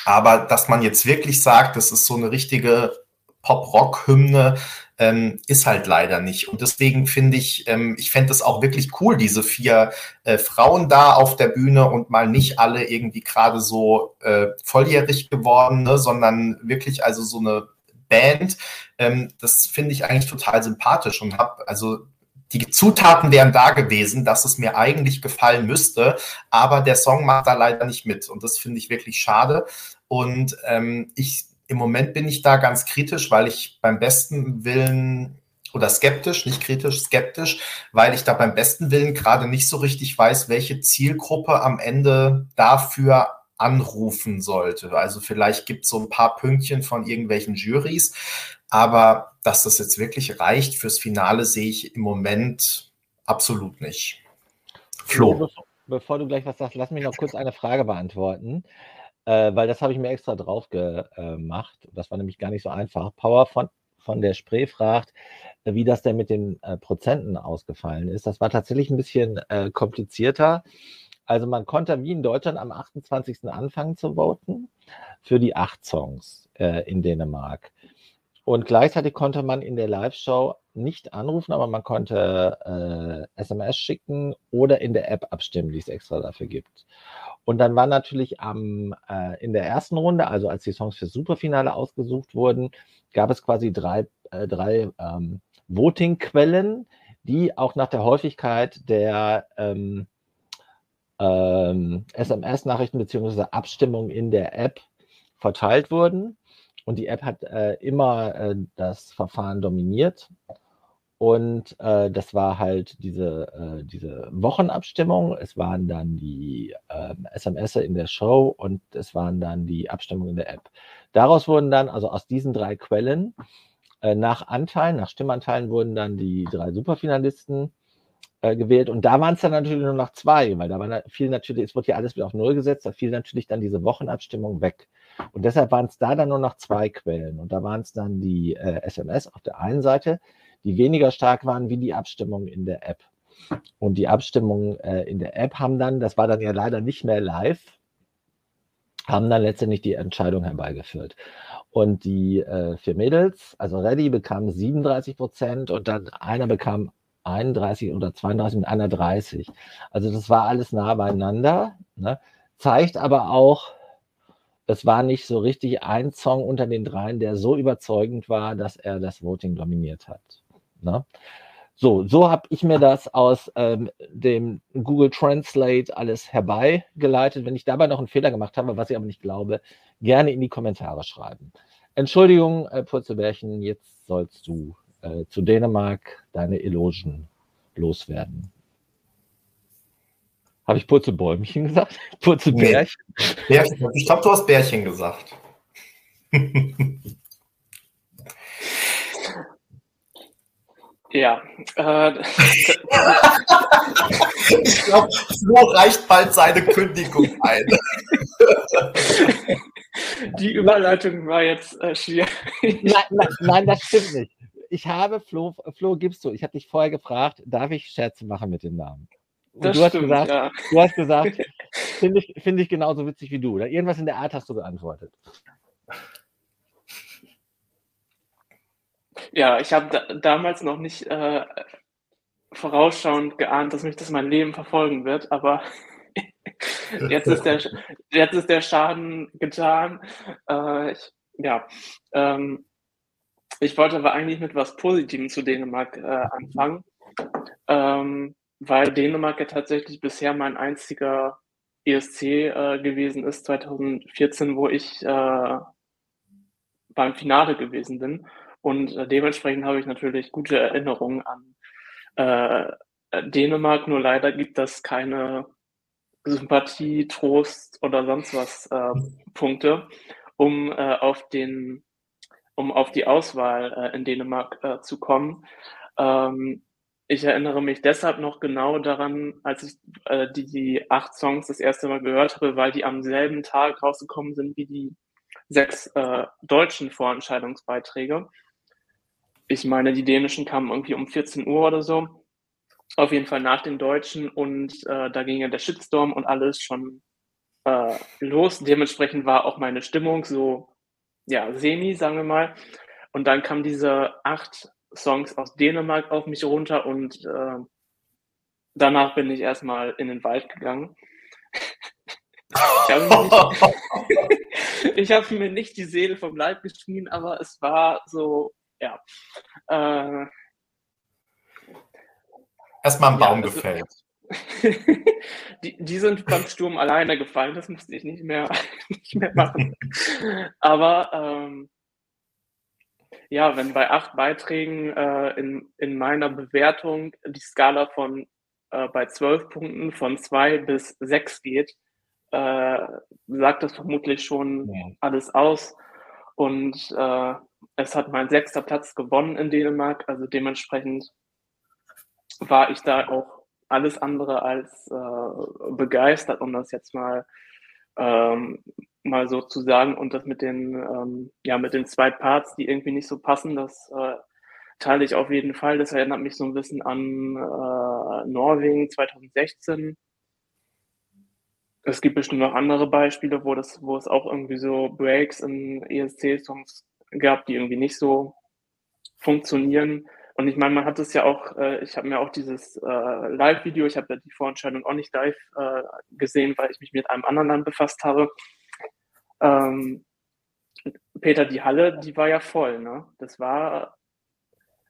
Aber dass man jetzt wirklich sagt, das ist so eine richtige Pop-Rock-Hymne ähm, ist halt leider nicht. Und deswegen finde ich, ähm, ich fände es auch wirklich cool, diese vier äh, Frauen da auf der Bühne und mal nicht alle irgendwie gerade so äh, volljährig geworden, ne, sondern wirklich also so eine Band. Ähm, das finde ich eigentlich total sympathisch und habe also die Zutaten wären da gewesen, dass es mir eigentlich gefallen müsste, aber der Song macht da leider nicht mit und das finde ich wirklich schade. Und ähm, ich im Moment bin ich da ganz kritisch, weil ich beim besten Willen oder skeptisch, nicht kritisch, skeptisch, weil ich da beim besten Willen gerade nicht so richtig weiß, welche Zielgruppe am Ende dafür anrufen sollte. Also vielleicht gibt es so ein paar Pünktchen von irgendwelchen Juries, aber dass das jetzt wirklich reicht fürs Finale, sehe ich im Moment absolut nicht. Flo. Bevor, bevor du gleich was sagst, lass mich noch kurz eine Frage beantworten äh, weil das habe ich mir extra drauf gemacht. Das war nämlich gar nicht so einfach. Power von, von der Spree fragt, äh, wie das denn mit den äh, Prozenten ausgefallen ist. Das war tatsächlich ein bisschen äh, komplizierter. Also man konnte wie in Deutschland am 28. anfangen zu voten für die acht Songs äh, in Dänemark. Und gleichzeitig konnte man in der Live-Show nicht anrufen, aber man konnte äh, SMS schicken oder in der App abstimmen, die es extra dafür gibt. Und dann war natürlich am, äh, in der ersten Runde, also als die Songs fürs Superfinale ausgesucht wurden, gab es quasi drei, äh, drei ähm, Voting-Quellen, die auch nach der Häufigkeit der ähm, ähm, SMS-Nachrichten bzw. Abstimmung in der App verteilt wurden. Und die App hat äh, immer äh, das Verfahren dominiert. Und äh, das war halt diese, äh, diese Wochenabstimmung. Es waren dann die SMS in der Show und es waren dann die Abstimmungen in der App. Daraus wurden dann, also aus diesen drei Quellen, äh, nach Anteilen, nach Stimmanteilen wurden dann die drei Superfinalisten äh, gewählt. Und da waren es dann natürlich nur noch zwei, weil da war viel natürlich, es wurde ja alles wieder auf Null gesetzt, da fiel natürlich dann diese Wochenabstimmung weg. Und deshalb waren es da dann nur noch zwei Quellen. Und da waren es dann die äh, SMS auf der einen Seite, die weniger stark waren wie die Abstimmung in der App. Und die Abstimmungen äh, in der App haben dann, das war dann ja leider nicht mehr live, haben dann letztendlich die Entscheidung herbeigeführt. Und die äh, vier Mädels, also Reddy bekam 37 Prozent und dann einer bekam 31 oder 32 mit einer 30. Also das war alles nah beieinander. Ne? Zeigt aber auch, es war nicht so richtig ein Song unter den dreien, der so überzeugend war, dass er das Voting dominiert hat. Ne? So, so habe ich mir das aus ähm, dem Google Translate alles herbeigeleitet. Wenn ich dabei noch einen Fehler gemacht habe, was ich aber nicht glaube, gerne in die Kommentare schreiben. Entschuldigung, äh, Purzelbärchen, jetzt sollst du äh, zu Dänemark deine Elogen loswerden. Habe ich Purzelbäumchen gesagt? Purzelbärchen? Nee. Ich glaube, du hast Bärchen gesagt. Ja. Äh, ich glaube, Flo reicht bald seine Kündigung ein. Die Überleitung war jetzt äh, schwierig. Nein, nein, nein, das stimmt nicht. Ich habe, Flo, Flo, gibst du, ich habe dich vorher gefragt, darf ich Scherze machen mit dem Namen? Und das du, stimmt, hast gesagt, ja. du hast gesagt, finde ich, find ich genauso witzig wie du. Oder irgendwas in der Art hast du geantwortet. Ja, ich habe da, damals noch nicht äh, vorausschauend geahnt, dass mich das mein Leben verfolgen wird, aber jetzt, ist der, jetzt ist der Schaden getan. Äh, ich, ja, ähm, ich wollte aber eigentlich mit was Positivem zu Dänemark äh, anfangen, ähm, weil Dänemark ja tatsächlich bisher mein einziger ESC äh, gewesen ist, 2014, wo ich äh, beim Finale gewesen bin. Und äh, dementsprechend habe ich natürlich gute Erinnerungen an äh, Dänemark, nur leider gibt das keine Sympathie, Trost oder sonst was äh, Punkte, um äh, auf den, um auf die Auswahl äh, in Dänemark zu kommen. Ähm, ich erinnere mich deshalb noch genau daran, als ich äh, die, die acht Songs das erste Mal gehört habe, weil die am selben Tag rausgekommen sind wie die sechs äh, deutschen Vorentscheidungsbeiträge. Ich meine, die dänischen kamen irgendwie um 14 Uhr oder so. Auf jeden Fall nach den deutschen und äh, da ging ja der Shitstorm und alles schon äh, los. Dementsprechend war auch meine Stimmung so, ja, semi, sagen wir mal. Und dann kamen diese acht Songs aus Dänemark auf mich runter und äh, danach bin ich erstmal in den Wald gegangen. ich habe mir, hab mir, nicht die Seele vom Leib geschrien, aber es war so, ja. Äh, Erstmal ein Baum ja, also, gefällt. die, die sind beim Sturm alleine gefallen, das musste ich nicht mehr, nicht mehr machen. Aber ähm, ja, wenn bei acht Beiträgen äh, in, in meiner Bewertung die Skala von äh, bei zwölf Punkten von zwei bis sechs geht, äh, sagt das vermutlich schon ja. alles aus. Und äh, es hat mein sechster Platz gewonnen in Dänemark, also dementsprechend war ich da auch alles andere als äh, begeistert, um das jetzt mal ähm, mal so zu sagen. Und das mit den, ähm, ja, mit den zwei Parts, die irgendwie nicht so passen, das äh, teile ich auf jeden Fall. Das erinnert mich so ein bisschen an äh, Norwegen 2016. Es gibt bestimmt noch andere Beispiele, wo das, wo es auch irgendwie so Breaks in ESC-Songs gab, die irgendwie nicht so funktionieren. Und ich meine, man hat es ja auch, äh, ich habe mir auch dieses äh, Live-Video, ich habe ja die Vorentscheidung auch nicht live äh, gesehen, weil ich mich mit einem anderen Land befasst habe. Ähm, Peter, die Halle, die war ja voll, ne? Das war,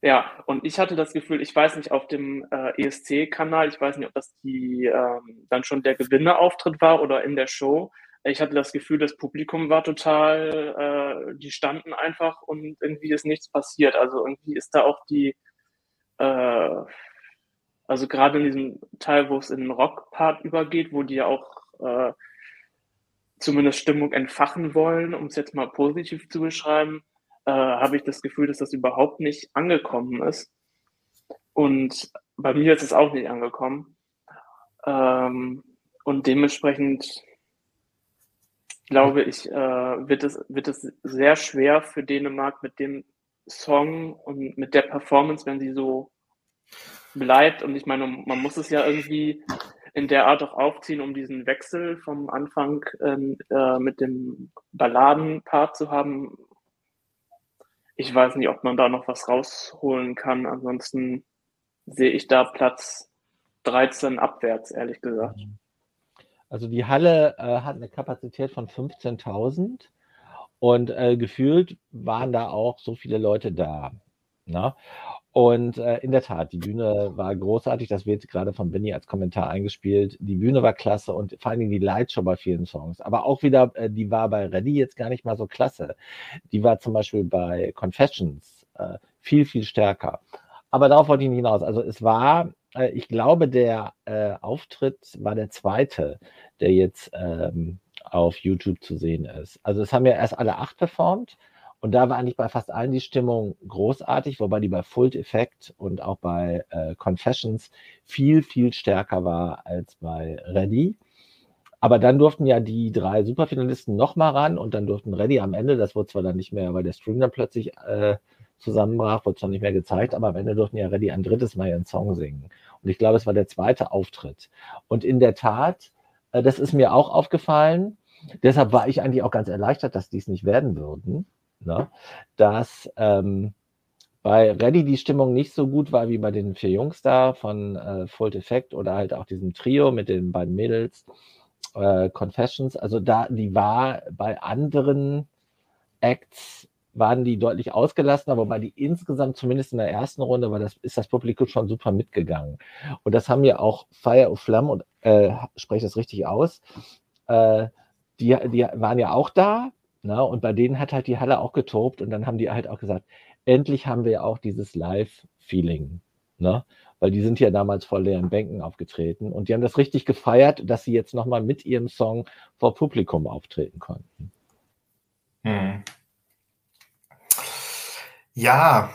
ja, und ich hatte das Gefühl, ich weiß nicht, auf dem äh, ESC-Kanal, ich weiß nicht, ob das die ähm, dann schon der Gewinnerauftritt war oder in der Show, ich hatte das Gefühl, das Publikum war total, äh, die standen einfach und irgendwie ist nichts passiert. Also irgendwie ist da auch die, äh, also gerade in diesem Teil, wo es in den Rock-Part übergeht, wo die ja auch äh, zumindest Stimmung entfachen wollen, um es jetzt mal positiv zu beschreiben, äh, habe ich das Gefühl, dass das überhaupt nicht angekommen ist. Und bei mir ist es auch nicht angekommen. Ähm, und dementsprechend glaube ich, äh, wird, es, wird es sehr schwer für Dänemark mit dem Song und mit der Performance, wenn sie so bleibt. Und ich meine, man muss es ja irgendwie in der Art auch aufziehen, um diesen Wechsel vom Anfang ähm, äh, mit dem Balladenpart zu haben. Ich weiß nicht, ob man da noch was rausholen kann. Ansonsten sehe ich da Platz 13 abwärts, ehrlich gesagt. Also die Halle äh, hat eine Kapazität von 15.000 und äh, gefühlt waren da auch so viele Leute da. Ne? Und äh, in der Tat, die Bühne war großartig. Das wird gerade von Benny als Kommentar eingespielt. Die Bühne war klasse und vor allen Dingen die Lightshow bei vielen Songs. Aber auch wieder, äh, die war bei Ready jetzt gar nicht mal so klasse. Die war zum Beispiel bei Confessions äh, viel, viel stärker. Aber darauf wollte ich nicht hinaus. Also es war äh, ich glaube, der äh, Auftritt war der zweite, der jetzt ähm, auf YouTube zu sehen ist. Also es haben ja erst alle acht performt und da war eigentlich bei fast allen die Stimmung großartig, wobei die bei Full Effect und auch bei äh, Confessions viel, viel stärker war als bei Ready. Aber dann durften ja die drei Superfinalisten nochmal ran und dann durften Ready am Ende, das wurde zwar dann nicht mehr, weil der Stream dann plötzlich äh, zusammenbrach, wurde zwar nicht mehr gezeigt, aber am Ende durften ja Ready ein drittes Mal ihren Song singen. Und ich glaube, es war der zweite Auftritt. Und in der Tat, äh, das ist mir auch aufgefallen. Deshalb war ich eigentlich auch ganz erleichtert, dass dies nicht werden würden. Ne? Dass ähm, bei Ready die Stimmung nicht so gut war wie bei den vier Jungs da von äh, Full Effect oder halt auch diesem Trio mit den beiden Mädels, äh, Confessions. Also da, die war bei anderen Acts waren die deutlich ausgelassener, wobei die insgesamt zumindest in der ersten Runde war das, ist das Publikum schon super mitgegangen. Und das haben ja auch Fire of Flam und äh, spreche das richtig aus, äh, die, die waren ja auch da, ne? und bei denen hat halt die Halle auch getobt und dann haben die halt auch gesagt, endlich haben wir ja auch dieses Live-Feeling. Ne? weil die sind ja damals vor leeren Bänken aufgetreten und die haben das richtig gefeiert, dass sie jetzt nochmal mit ihrem Song vor Publikum auftreten konnten. Hm. Ja,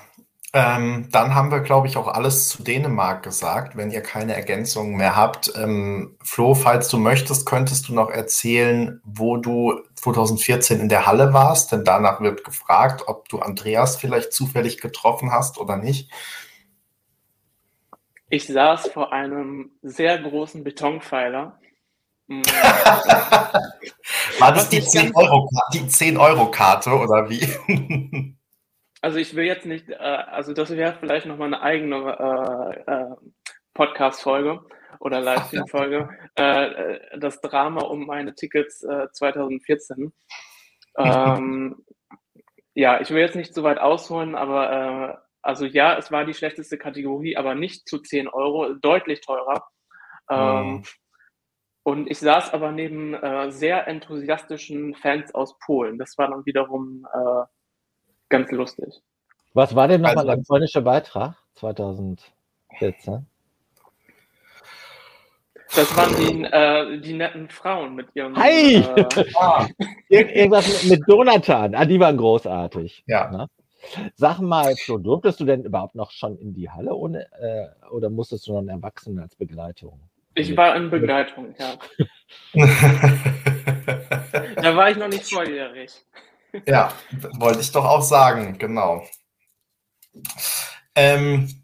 ähm, dann haben wir, glaube ich, auch alles zu Dänemark gesagt, wenn ihr keine Ergänzungen mehr habt. Ähm, Flo, falls du möchtest, könntest du noch erzählen, wo du 2014 in der Halle warst, denn danach wird gefragt, ob du Andreas vielleicht zufällig getroffen hast oder nicht. Ich saß vor einem sehr großen Betonpfeiler. War das die 10-Euro-Karte 10 oder wie? Also ich will jetzt nicht, äh, also das wäre vielleicht nochmal eine eigene äh, äh, Podcast-Folge oder Livestream-Folge. Äh, äh, das Drama um meine Tickets äh, 2014. Ähm, ja, ich will jetzt nicht so weit ausholen, aber äh, also ja, es war die schlechteste Kategorie, aber nicht zu 10 Euro, deutlich teurer. Ähm, mhm. Und ich saß aber neben äh, sehr enthusiastischen Fans aus Polen. Das war dann wiederum äh, ganz lustig. Was war denn nochmal also, der polnische Beitrag 2014? Das waren die, äh, die netten Frauen mit ihrem. Hi! Äh, ah. Irgendwas mit, Donatan. Ah, die waren großartig. Ja. Ne? Sag mal, Flo, durftest du denn überhaupt noch schon in die Halle ohne, äh, oder musstest du noch einen Erwachsenen als Begleitung? Ich war in Begleitung, ja. da war ich noch nicht volljährig. Ja, wollte ich doch auch sagen, genau. Ähm,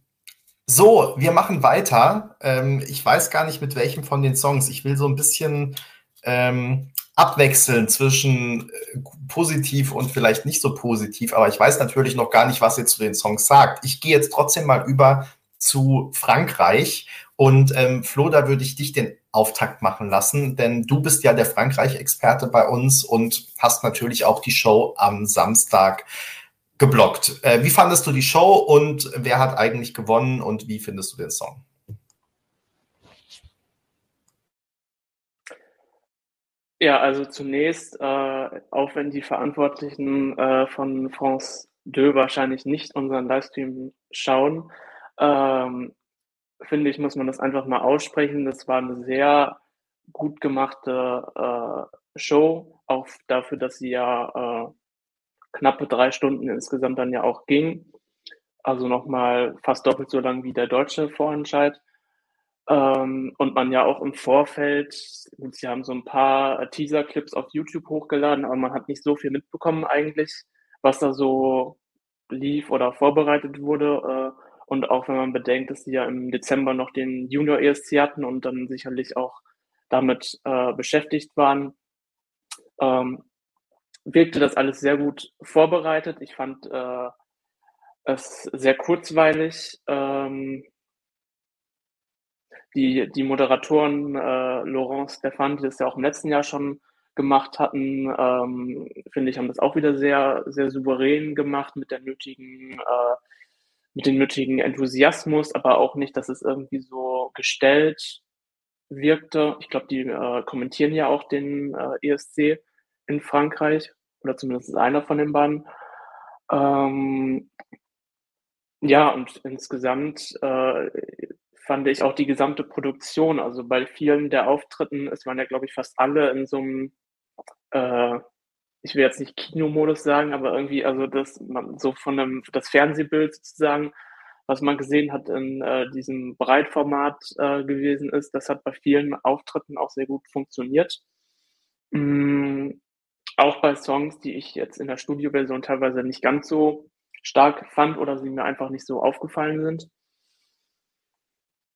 so, wir machen weiter. Ähm, ich weiß gar nicht, mit welchem von den Songs. Ich will so ein bisschen ähm, abwechseln zwischen äh, positiv und vielleicht nicht so positiv, aber ich weiß natürlich noch gar nicht, was ihr zu den Songs sagt. Ich gehe jetzt trotzdem mal über zu Frankreich und ähm, Flo, da würde ich dich den Auftakt machen lassen, denn du bist ja der Frankreich-Experte bei uns und hast natürlich auch die Show am Samstag geblockt. Äh, wie fandest du die Show und wer hat eigentlich gewonnen und wie findest du den Song? Ja, also zunächst, äh, auch wenn die Verantwortlichen äh, von France 2 wahrscheinlich nicht unseren Livestream schauen, ähm, finde ich, muss man das einfach mal aussprechen. Das war eine sehr gut gemachte äh, Show, auch dafür, dass sie ja äh, knappe drei Stunden insgesamt dann ja auch ging. Also nochmal fast doppelt so lang wie der deutsche Vorentscheid. Ähm, und man ja auch im Vorfeld, gut, sie haben so ein paar Teaser-Clips auf YouTube hochgeladen, aber man hat nicht so viel mitbekommen eigentlich, was da so lief oder vorbereitet wurde. Äh, und auch wenn man bedenkt, dass sie ja im Dezember noch den Junior ESC hatten und dann sicherlich auch damit äh, beschäftigt waren, ähm, wirkte das alles sehr gut vorbereitet. Ich fand äh, es sehr kurzweilig. Ähm, die, die Moderatoren äh, Laurent Stefan, die das ja auch im letzten Jahr schon gemacht hatten, ähm, finde ich, haben das auch wieder sehr, sehr souverän gemacht mit der nötigen äh, mit dem nötigen Enthusiasmus, aber auch nicht, dass es irgendwie so gestellt wirkte. Ich glaube, die äh, kommentieren ja auch den äh, ESC in Frankreich oder zumindest einer von den beiden. Ähm, ja, und insgesamt äh, fand ich auch die gesamte Produktion, also bei vielen der Auftritten, es waren ja, glaube ich, fast alle in so einem äh, ich will jetzt nicht Kinomodus sagen, aber irgendwie, also das man so von einem das Fernsehbild sozusagen, was man gesehen hat in äh, diesem Breitformat äh, gewesen ist, das hat bei vielen Auftritten auch sehr gut funktioniert. Mm, auch bei Songs, die ich jetzt in der Studioversion teilweise nicht ganz so stark fand oder sie mir einfach nicht so aufgefallen sind.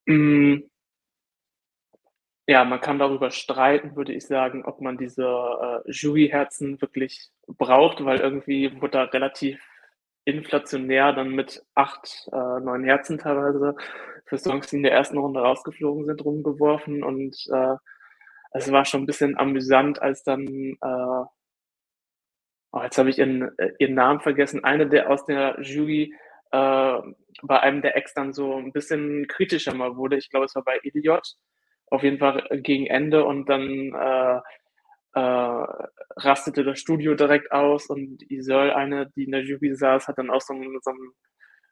Mm, ja, man kann darüber streiten, würde ich sagen, ob man diese äh, Juryherzen wirklich braucht, weil irgendwie wurde da relativ inflationär dann mit acht, äh, neun Herzen teilweise für Songs, die in der ersten Runde rausgeflogen sind, rumgeworfen und äh, es war schon ein bisschen amüsant, als dann, äh, oh, jetzt habe ich ihren, äh, ihren Namen vergessen, eine der aus der Jury äh, bei einem der Ex dann so ein bisschen kritischer mal wurde. Ich glaube, es war bei Idiot auf jeden Fall gegen Ende und dann äh, äh, rastete das Studio direkt aus und Isol, eine, die in der Jury saß, hat dann auch so ein, so ein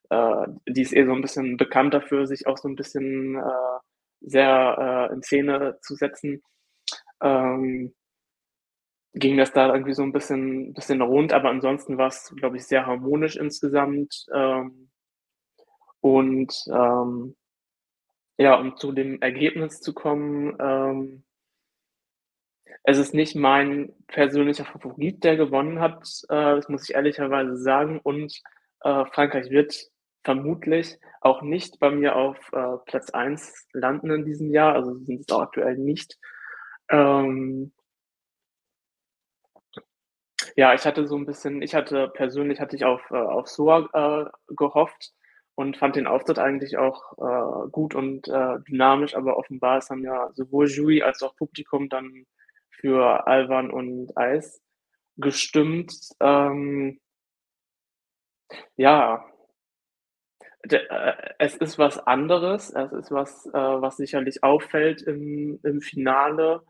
äh, die ist eh so ein bisschen bekannt dafür, sich auch so ein bisschen äh, sehr äh, in Szene zu setzen. Ähm, ging das da irgendwie so ein bisschen, bisschen rund, aber ansonsten war es, glaube ich, sehr harmonisch insgesamt. Ähm, und ähm, ja, um zu dem Ergebnis zu kommen, ähm, es ist nicht mein persönlicher Favorit, der gewonnen hat, äh, das muss ich ehrlicherweise sagen. Und äh, Frankreich wird vermutlich auch nicht bei mir auf äh, Platz 1 landen in diesem Jahr, also sind es auch aktuell nicht. Ähm, ja, ich hatte so ein bisschen, ich hatte persönlich hatte ich auf, äh, auf Soa äh, gehofft und fand den Auftritt eigentlich auch äh, gut und äh, dynamisch, aber offenbar ist dann ja sowohl Jury als auch Publikum dann für Alvan und Eis gestimmt. Ähm, ja, äh, es ist was anderes. Es ist was, äh, was sicherlich auffällt im, im Finale.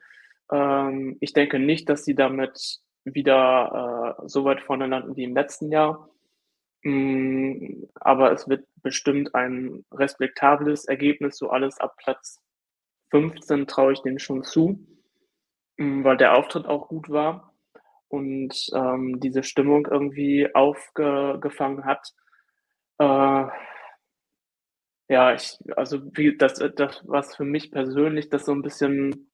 Ähm, ich denke nicht, dass sie damit wieder äh, so weit vorne landen wie im letzten Jahr. Mm, aber es wird bestimmt ein respektables Ergebnis, so alles ab Platz 15 traue ich denen schon zu, mm, weil der Auftritt auch gut war und ähm, diese Stimmung irgendwie aufgefangen hat. Äh, ja, ich, also wie das, das, was für mich persönlich das so ein bisschen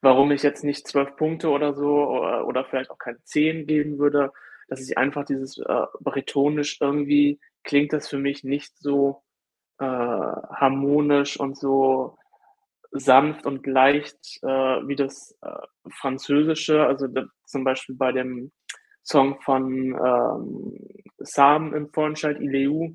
warum ich jetzt nicht zwölf Punkte oder so oder, oder vielleicht auch keine zehn geben würde, dass ich einfach dieses äh, bretonisch irgendwie klingt das für mich nicht so äh, harmonisch und so sanft und leicht äh, wie das äh, Französische. Also da, zum Beispiel bei dem Song von ähm, Sam im Vorentscheid Ileu,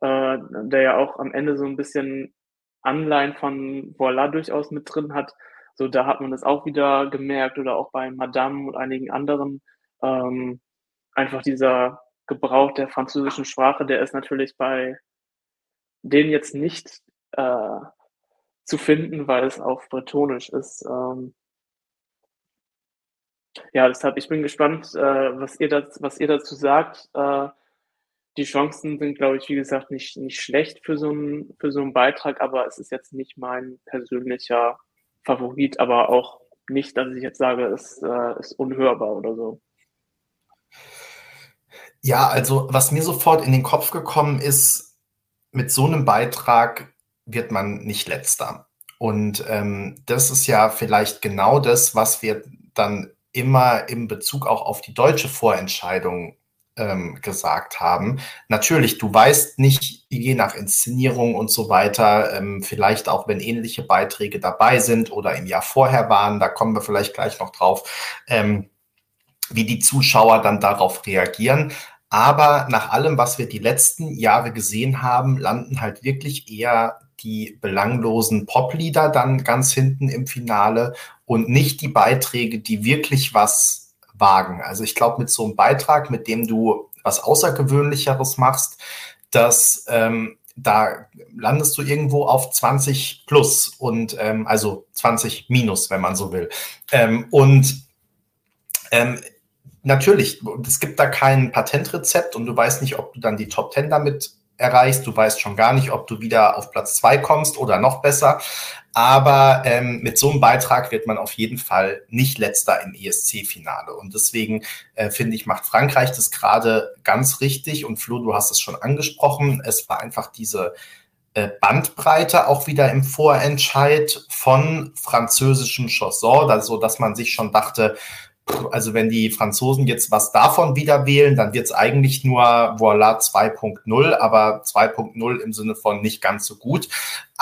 äh, der ja auch am Ende so ein bisschen Anleihen von Voila durchaus mit drin hat. So, da hat man das auch wieder gemerkt oder auch bei Madame und einigen anderen. Ähm, einfach dieser Gebrauch der französischen Sprache, der ist natürlich bei denen jetzt nicht äh, zu finden, weil es auf Bretonisch ist. Ähm, ja, deshalb, ich bin gespannt, äh, was, ihr das, was ihr dazu sagt. Äh, die Chancen sind, glaube ich, wie gesagt, nicht, nicht schlecht für so, einen, für so einen Beitrag, aber es ist jetzt nicht mein persönlicher Favorit, aber auch nicht, dass ich jetzt sage, es äh, ist unhörbar oder so. Ja, also was mir sofort in den Kopf gekommen ist, mit so einem Beitrag wird man nicht letzter. Und ähm, das ist ja vielleicht genau das, was wir dann immer im Bezug auch auf die deutsche Vorentscheidung ähm, gesagt haben. Natürlich, du weißt nicht, je nach Inszenierung und so weiter, ähm, vielleicht auch wenn ähnliche Beiträge dabei sind oder im Jahr vorher waren, da kommen wir vielleicht gleich noch drauf, ähm, wie die Zuschauer dann darauf reagieren. Aber nach allem, was wir die letzten Jahre gesehen haben, landen halt wirklich eher die belanglosen Poplieder dann ganz hinten im Finale und nicht die Beiträge, die wirklich was wagen. Also ich glaube, mit so einem Beitrag, mit dem du was Außergewöhnlicheres machst, dass ähm, da landest du irgendwo auf 20 plus und ähm, also 20 minus, wenn man so will. Ähm, und ähm, natürlich, es gibt da kein Patentrezept und du weißt nicht, ob du dann die Top 10 damit erreichst. Du weißt schon gar nicht, ob du wieder auf Platz zwei kommst oder noch besser. Aber ähm, mit so einem Beitrag wird man auf jeden Fall nicht letzter im ESC-Finale. Und deswegen äh, finde ich, macht Frankreich das gerade ganz richtig. Und Flo, du hast es schon angesprochen. Es war einfach diese äh, Bandbreite auch wieder im Vorentscheid von französischem Chanson, also dass man sich schon dachte, also wenn die Franzosen jetzt was davon wieder wählen, dann wird es eigentlich nur Voila 2.0, aber 2.0 im Sinne von nicht ganz so gut.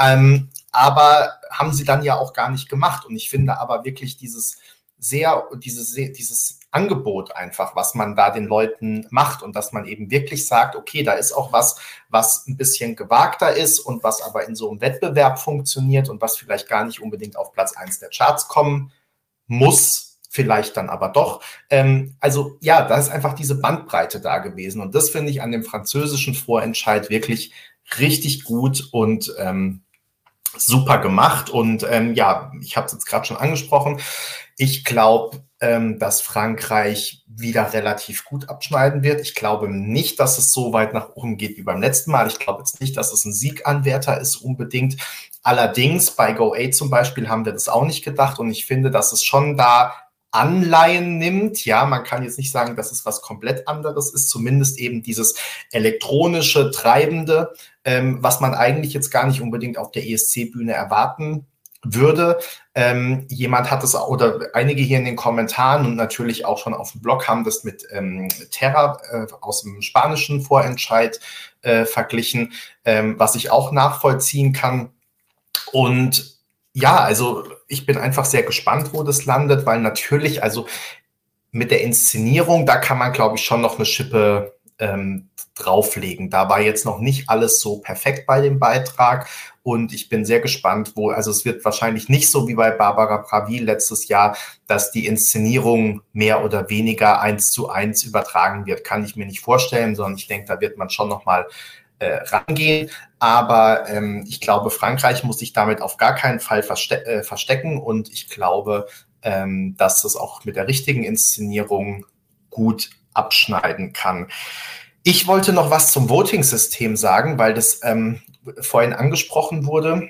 Ähm, aber haben sie dann ja auch gar nicht gemacht. Und ich finde aber wirklich dieses sehr, dieses, dieses Angebot einfach, was man da den Leuten macht und dass man eben wirklich sagt, okay, da ist auch was, was ein bisschen gewagter ist und was aber in so einem Wettbewerb funktioniert und was vielleicht gar nicht unbedingt auf Platz eins der Charts kommen muss, vielleicht dann aber doch. Ähm, also ja, da ist einfach diese Bandbreite da gewesen. Und das finde ich an dem französischen Vorentscheid wirklich richtig gut und ähm, super gemacht. Und ähm, ja, ich habe es jetzt gerade schon angesprochen. Ich glaube, ähm, dass Frankreich wieder relativ gut abschneiden wird. Ich glaube nicht, dass es so weit nach oben geht wie beim letzten Mal. Ich glaube jetzt nicht, dass es ein Sieganwärter ist unbedingt. Allerdings bei Go 8 zum Beispiel haben wir das auch nicht gedacht und ich finde, dass es schon da Anleihen nimmt. Ja, man kann jetzt nicht sagen, dass es was komplett anderes ist, zumindest eben dieses elektronische, treibende, ähm, was man eigentlich jetzt gar nicht unbedingt auf der ESC-Bühne erwarten würde. Ähm, jemand hat es oder einige hier in den Kommentaren und natürlich auch schon auf dem Blog haben das mit ähm, Terra äh, aus dem spanischen Vorentscheid äh, verglichen, ähm, was ich auch nachvollziehen kann. Und ja, also ich bin einfach sehr gespannt, wo das landet, weil natürlich, also mit der Inszenierung, da kann man, glaube ich, schon noch eine Schippe ähm, drauflegen. Da war jetzt noch nicht alles so perfekt bei dem Beitrag und ich bin sehr gespannt, wo, also es wird wahrscheinlich nicht so wie bei Barbara Pravi letztes Jahr, dass die Inszenierung mehr oder weniger eins zu eins übertragen wird. Kann ich mir nicht vorstellen, sondern ich denke, da wird man schon nochmal äh, rangehen. Aber ähm, ich glaube, Frankreich muss sich damit auf gar keinen Fall verste äh, verstecken und ich glaube, ähm, dass das auch mit der richtigen Inszenierung gut abschneiden kann. Ich wollte noch was zum Voting-System sagen, weil das ähm, vorhin angesprochen wurde.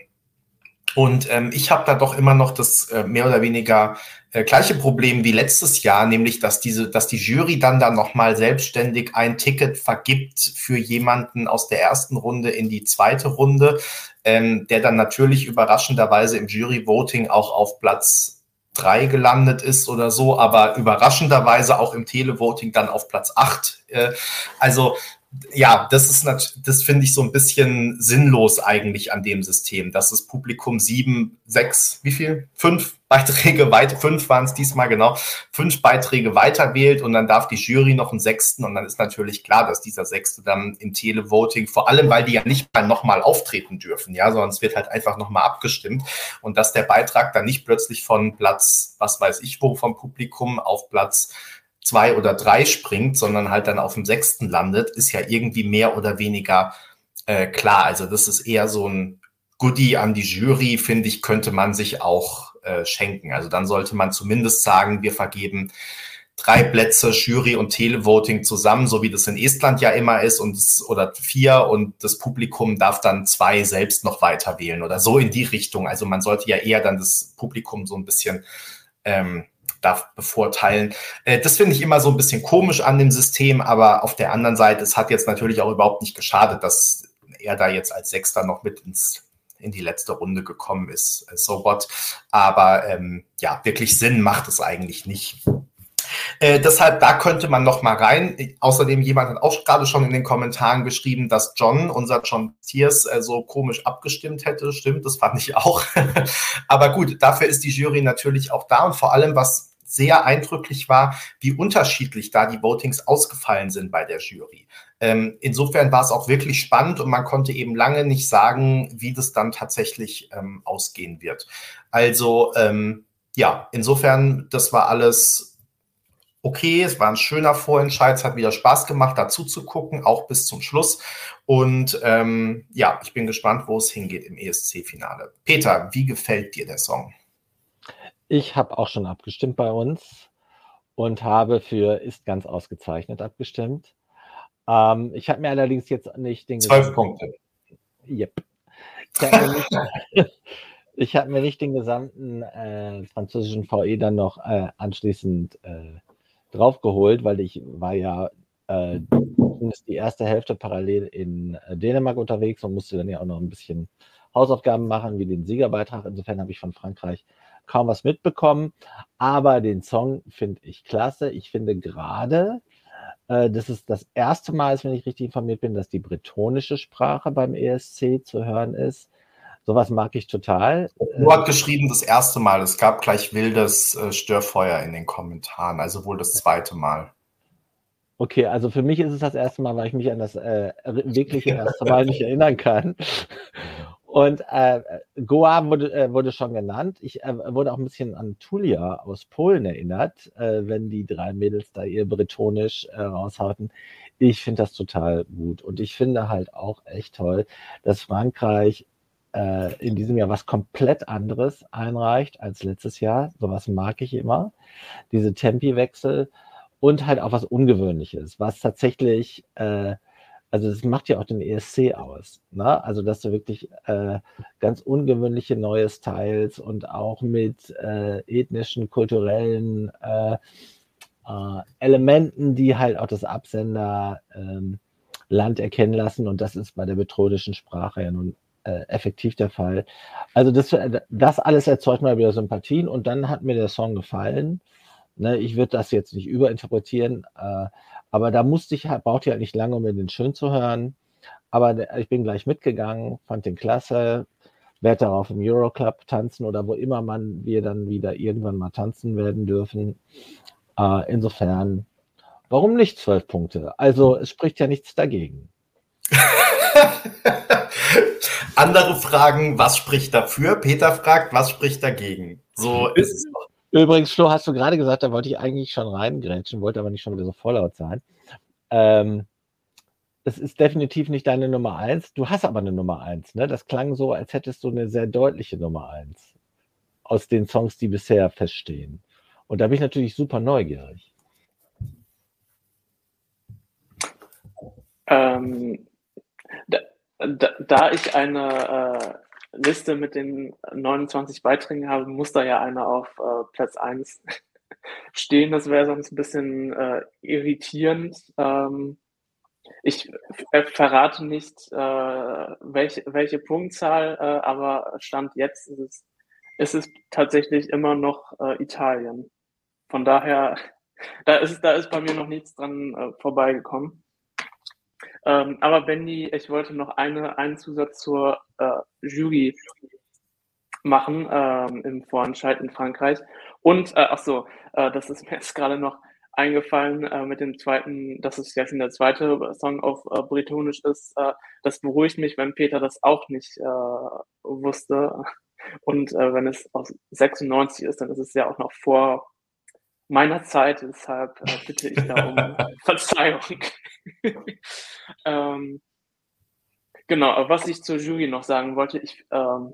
Und ähm, ich habe da doch immer noch das äh, mehr oder weniger äh, gleiche Problem wie letztes Jahr, nämlich dass diese, dass die Jury dann da nochmal selbstständig ein Ticket vergibt für jemanden aus der ersten Runde in die zweite Runde, ähm, der dann natürlich überraschenderweise im Jury-Voting auch auf Platz drei gelandet ist oder so, aber überraschenderweise auch im Televoting dann auf Platz acht. Äh, also ja, das ist das finde ich so ein bisschen sinnlos eigentlich an dem System, dass das Publikum sieben, sechs, wie viel? Fünf Beiträge weiter, fünf waren es diesmal genau, fünf Beiträge weiter wählt und dann darf die Jury noch einen sechsten und dann ist natürlich klar, dass dieser sechste dann im Televoting, vor allem weil die ja nicht mal nochmal auftreten dürfen, ja, sondern es wird halt einfach nochmal abgestimmt und dass der Beitrag dann nicht plötzlich von Platz, was weiß ich wo vom Publikum auf Platz zwei oder drei springt, sondern halt dann auf dem sechsten landet, ist ja irgendwie mehr oder weniger äh, klar. Also das ist eher so ein Goodie an die Jury, finde ich, könnte man sich auch äh, schenken. Also dann sollte man zumindest sagen, wir vergeben drei Plätze Jury und Televoting zusammen, so wie das in Estland ja immer ist, und oder vier und das Publikum darf dann zwei selbst noch weiter wählen oder so in die Richtung. Also man sollte ja eher dann das Publikum so ein bisschen ähm, darf bevorteilen. Äh, das finde ich immer so ein bisschen komisch an dem System, aber auf der anderen Seite, es hat jetzt natürlich auch überhaupt nicht geschadet, dass er da jetzt als Sechster noch mit ins in die letzte Runde gekommen ist, so what. Aber ähm, ja, wirklich Sinn macht es eigentlich nicht. Äh, deshalb, da könnte man noch mal rein. Außerdem, jemand hat auch gerade schon in den Kommentaren geschrieben, dass John, unser John Tiers, äh, so komisch abgestimmt hätte. Stimmt, das fand ich auch. Aber gut, dafür ist die Jury natürlich auch da und vor allem, was sehr eindrücklich war, wie unterschiedlich da die Votings ausgefallen sind bei der Jury. Ähm, insofern war es auch wirklich spannend und man konnte eben lange nicht sagen, wie das dann tatsächlich ähm, ausgehen wird. Also ähm, ja, insofern, das war alles okay. Es war ein schöner Vorentscheid. Es hat wieder Spaß gemacht, dazu zu gucken, auch bis zum Schluss. Und ähm, ja, ich bin gespannt, wo es hingeht im ESC-Finale. Peter, wie gefällt dir der Song? Ich habe auch schon abgestimmt bei uns und habe für ist ganz ausgezeichnet abgestimmt. Ähm, ich habe mir allerdings jetzt nicht den Zwölf Punkte. Yep. Ich habe mir, nicht, hab mir nicht den gesamten äh, französischen VE dann noch äh, anschließend äh, draufgeholt, weil ich war ja äh, die erste Hälfte parallel in äh, Dänemark unterwegs und musste dann ja auch noch ein bisschen Hausaufgaben machen, wie den Siegerbeitrag. Insofern habe ich von Frankreich kaum was mitbekommen, aber den Song finde ich klasse. Ich finde gerade, äh, das ist das erste Mal, wenn ich richtig informiert bin, dass die bretonische Sprache beim ESC zu hören ist. Sowas mag ich total. Du hat geschrieben, das erste Mal. Es gab gleich wildes äh, Störfeuer in den Kommentaren, also wohl das zweite Mal. Okay, also für mich ist es das erste Mal, weil ich mich an das äh, wirkliche erste Mal nicht erinnern kann. Und äh, Goa wurde, äh, wurde schon genannt. Ich äh, wurde auch ein bisschen an Tulia aus Polen erinnert, äh, wenn die drei Mädels da ihr Bretonisch äh, raushauten. Ich finde das total gut. Und ich finde halt auch echt toll, dass Frankreich äh, in diesem Jahr was komplett anderes einreicht als letztes Jahr. Sowas mag ich immer. Diese Tempi-Wechsel und halt auch was Ungewöhnliches, was tatsächlich, also das macht ja auch den ESC aus. Ne? Also, dass du wirklich äh, ganz ungewöhnliche neue Styles und auch mit äh, ethnischen, kulturellen äh, äh, Elementen, die halt auch das Absenderland ähm, erkennen lassen. Und das ist bei der methodischen Sprache ja nun äh, effektiv der Fall. Also das, das alles erzeugt mal wieder Sympathien und dann hat mir der Song gefallen. Ne, ich würde das jetzt nicht überinterpretieren, äh, aber da musste ich halt, brauchte ich halt nicht lange, um mir den schön zu hören. Aber der, ich bin gleich mitgegangen, fand den klasse, werde darauf im Euroclub tanzen oder wo immer man wir dann wieder irgendwann mal tanzen werden dürfen. Äh, insofern, warum nicht zwölf Punkte? Also es spricht ja nichts dagegen. Andere fragen, was spricht dafür? Peter fragt, was spricht dagegen? So ist es. Übrigens, Flo, hast du gerade gesagt, da wollte ich eigentlich schon reingrätschen, wollte aber nicht schon wieder so vorlaut sein. Ähm, es ist definitiv nicht deine Nummer eins. Du hast aber eine Nummer eins. Ne? Das klang so, als hättest du eine sehr deutliche Nummer eins aus den Songs, die bisher feststehen. Und da bin ich natürlich super neugierig. Ähm, da, da, da, ich eine äh, Liste mit den 29 Beiträgen habe, muss da ja einer auf äh, Platz 1 stehen. Das wäre sonst ein bisschen äh, irritierend. Ähm, ich äh, verrate nicht, äh, welche, welche Punktzahl, äh, aber Stand jetzt ist es, ist es tatsächlich immer noch äh, Italien. Von daher, da ist, da ist bei mir noch nichts dran vorbeigekommen. Ähm, aber Benny, ich wollte noch eine, einen Zusatz zur äh, Jury machen ähm, im Vorentscheid in Frankreich. Und, äh, ach so, äh, das ist mir jetzt gerade noch eingefallen äh, mit dem zweiten, dass es jetzt in der zweite Song auf äh, Bretonisch ist. Äh, das beruhigt mich, wenn Peter das auch nicht äh, wusste. Und äh, wenn es aus 96 ist, dann ist es ja auch noch vor meiner Zeit, deshalb äh, bitte ich da um Verzeihung. ähm, genau, was ich zur Jury noch sagen wollte, ich ähm,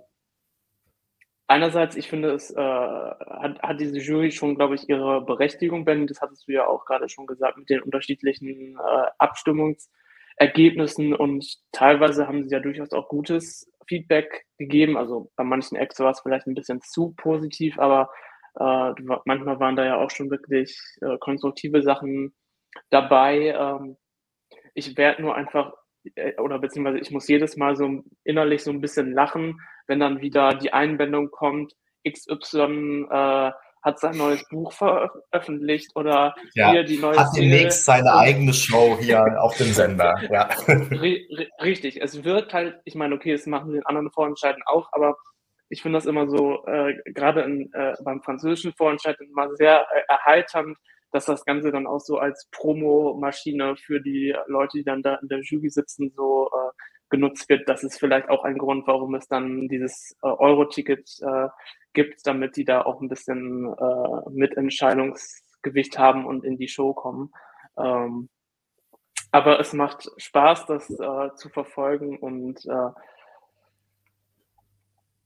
einerseits, ich finde, es äh, hat, hat diese Jury schon, glaube ich, ihre Berechtigung, Ben, das hattest du ja auch gerade schon gesagt, mit den unterschiedlichen äh, Abstimmungsergebnissen und teilweise haben sie ja durchaus auch gutes Feedback gegeben. Also bei manchen Acts war es vielleicht ein bisschen zu positiv, aber äh, manchmal waren da ja auch schon wirklich äh, konstruktive Sachen dabei. Ähm, ich werde nur einfach, äh, oder beziehungsweise ich muss jedes Mal so innerlich so ein bisschen lachen, wenn dann wieder die Einbindung kommt, XY äh, hat sein neues Buch veröffentlicht oder ja, hier die neue Hat demnächst seine eigene Show hier auf dem Sender. Ja. Richtig, es wird halt, ich meine, okay, das machen den anderen Vorentscheiden auch, aber ich finde das immer so, äh, gerade äh, beim französischen Vorentscheid immer sehr äh, erheiternd, dass das Ganze dann auch so als Promomaschine für die Leute, die dann da in der Jury sitzen, so äh, genutzt wird. Das ist vielleicht auch ein Grund, warum es dann dieses äh, Euro-Ticket äh, gibt, damit die da auch ein bisschen äh, Mitentscheidungsgewicht haben und in die Show kommen. Ähm, aber es macht Spaß, das äh, zu verfolgen und äh,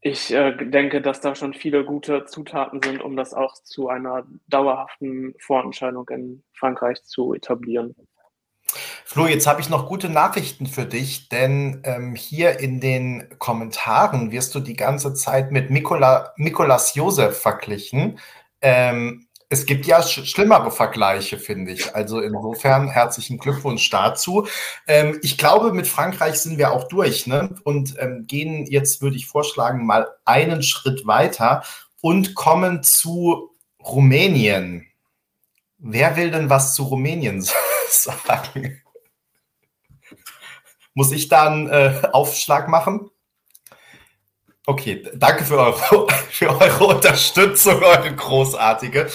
ich äh, denke, dass da schon viele gute Zutaten sind, um das auch zu einer dauerhaften Vorentscheidung in Frankreich zu etablieren. Flo, jetzt habe ich noch gute Nachrichten für dich, denn ähm, hier in den Kommentaren wirst du die ganze Zeit mit Mikola, Josef verglichen. Ähm, es gibt ja sch schlimmere Vergleiche, finde ich. Also insofern herzlichen Glückwunsch dazu. Ähm, ich glaube, mit Frankreich sind wir auch durch ne? und ähm, gehen jetzt, würde ich vorschlagen, mal einen Schritt weiter und kommen zu Rumänien. Wer will denn was zu Rumänien sagen? Muss ich da einen äh, Aufschlag machen? Okay, danke für eure, für eure Unterstützung, eure großartige.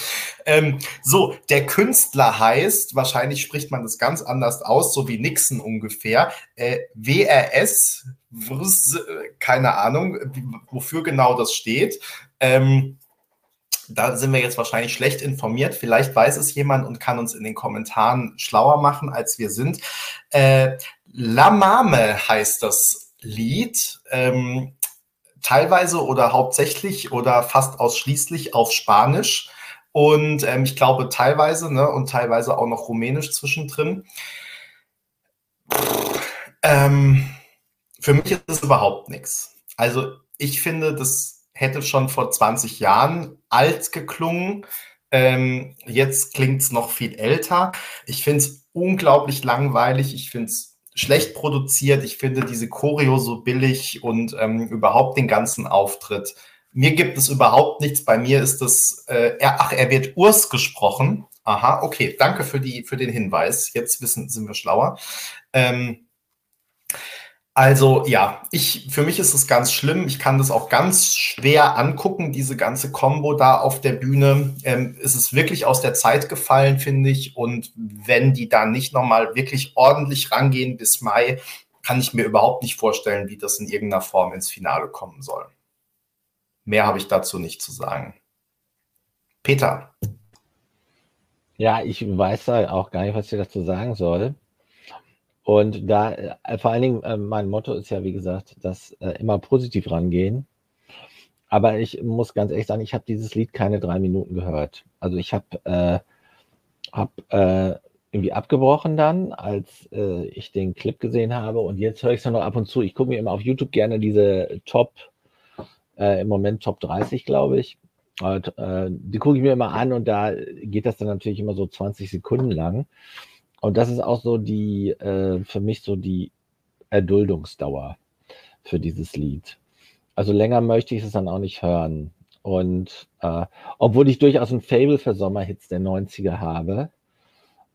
Ähm, so, der Künstler heißt, wahrscheinlich spricht man das ganz anders aus, so wie Nixon ungefähr, äh, WRS, keine Ahnung, wofür genau das steht. Ähm, da sind wir jetzt wahrscheinlich schlecht informiert. Vielleicht weiß es jemand und kann uns in den Kommentaren schlauer machen, als wir sind. Äh, La Mame heißt das Lied. Ähm, teilweise oder hauptsächlich oder fast ausschließlich auf Spanisch und ähm, ich glaube teilweise ne, und teilweise auch noch Rumänisch zwischendrin. Ähm, für mich ist das überhaupt nichts. Also ich finde, das hätte schon vor 20 Jahren alt geklungen. Ähm, jetzt klingt es noch viel älter. Ich finde es unglaublich langweilig. Ich finde es schlecht produziert. Ich finde diese Choreo so billig und ähm, überhaupt den ganzen Auftritt. Mir gibt es überhaupt nichts. Bei mir ist das, äh, er, ach, er wird Urs gesprochen. Aha, okay, danke für, die, für den Hinweis. Jetzt wissen, sind wir schlauer. Ähm, also ja, ich, für mich ist es ganz schlimm. Ich kann das auch ganz schwer angucken, diese ganze Combo da auf der Bühne. Ähm, es ist wirklich aus der Zeit gefallen, finde ich. Und wenn die da nicht nochmal wirklich ordentlich rangehen bis Mai, kann ich mir überhaupt nicht vorstellen, wie das in irgendeiner Form ins Finale kommen soll. Mehr habe ich dazu nicht zu sagen. Peter. Ja, ich weiß da auch gar nicht, was ich dazu sagen soll. Und da, äh, vor allen Dingen, äh, mein Motto ist ja, wie gesagt, dass äh, immer positiv rangehen. Aber ich muss ganz ehrlich sagen, ich habe dieses Lied keine drei Minuten gehört. Also ich habe äh, hab, irgendwie abgebrochen dann, als ich den Clip gesehen habe. Und jetzt höre ich es noch ab und zu. Ich gucke mir immer auf YouTube gerne diese Top, im Moment Top 30, glaube ich. Und, die gucke ich mir immer an und da geht das dann natürlich immer so 20 Sekunden lang. Und das ist auch so die, äh, für mich so die Erduldungsdauer für dieses Lied. Also länger möchte ich es dann auch nicht hören. Und äh, obwohl ich durchaus ein Fable für Sommerhits der 90er habe,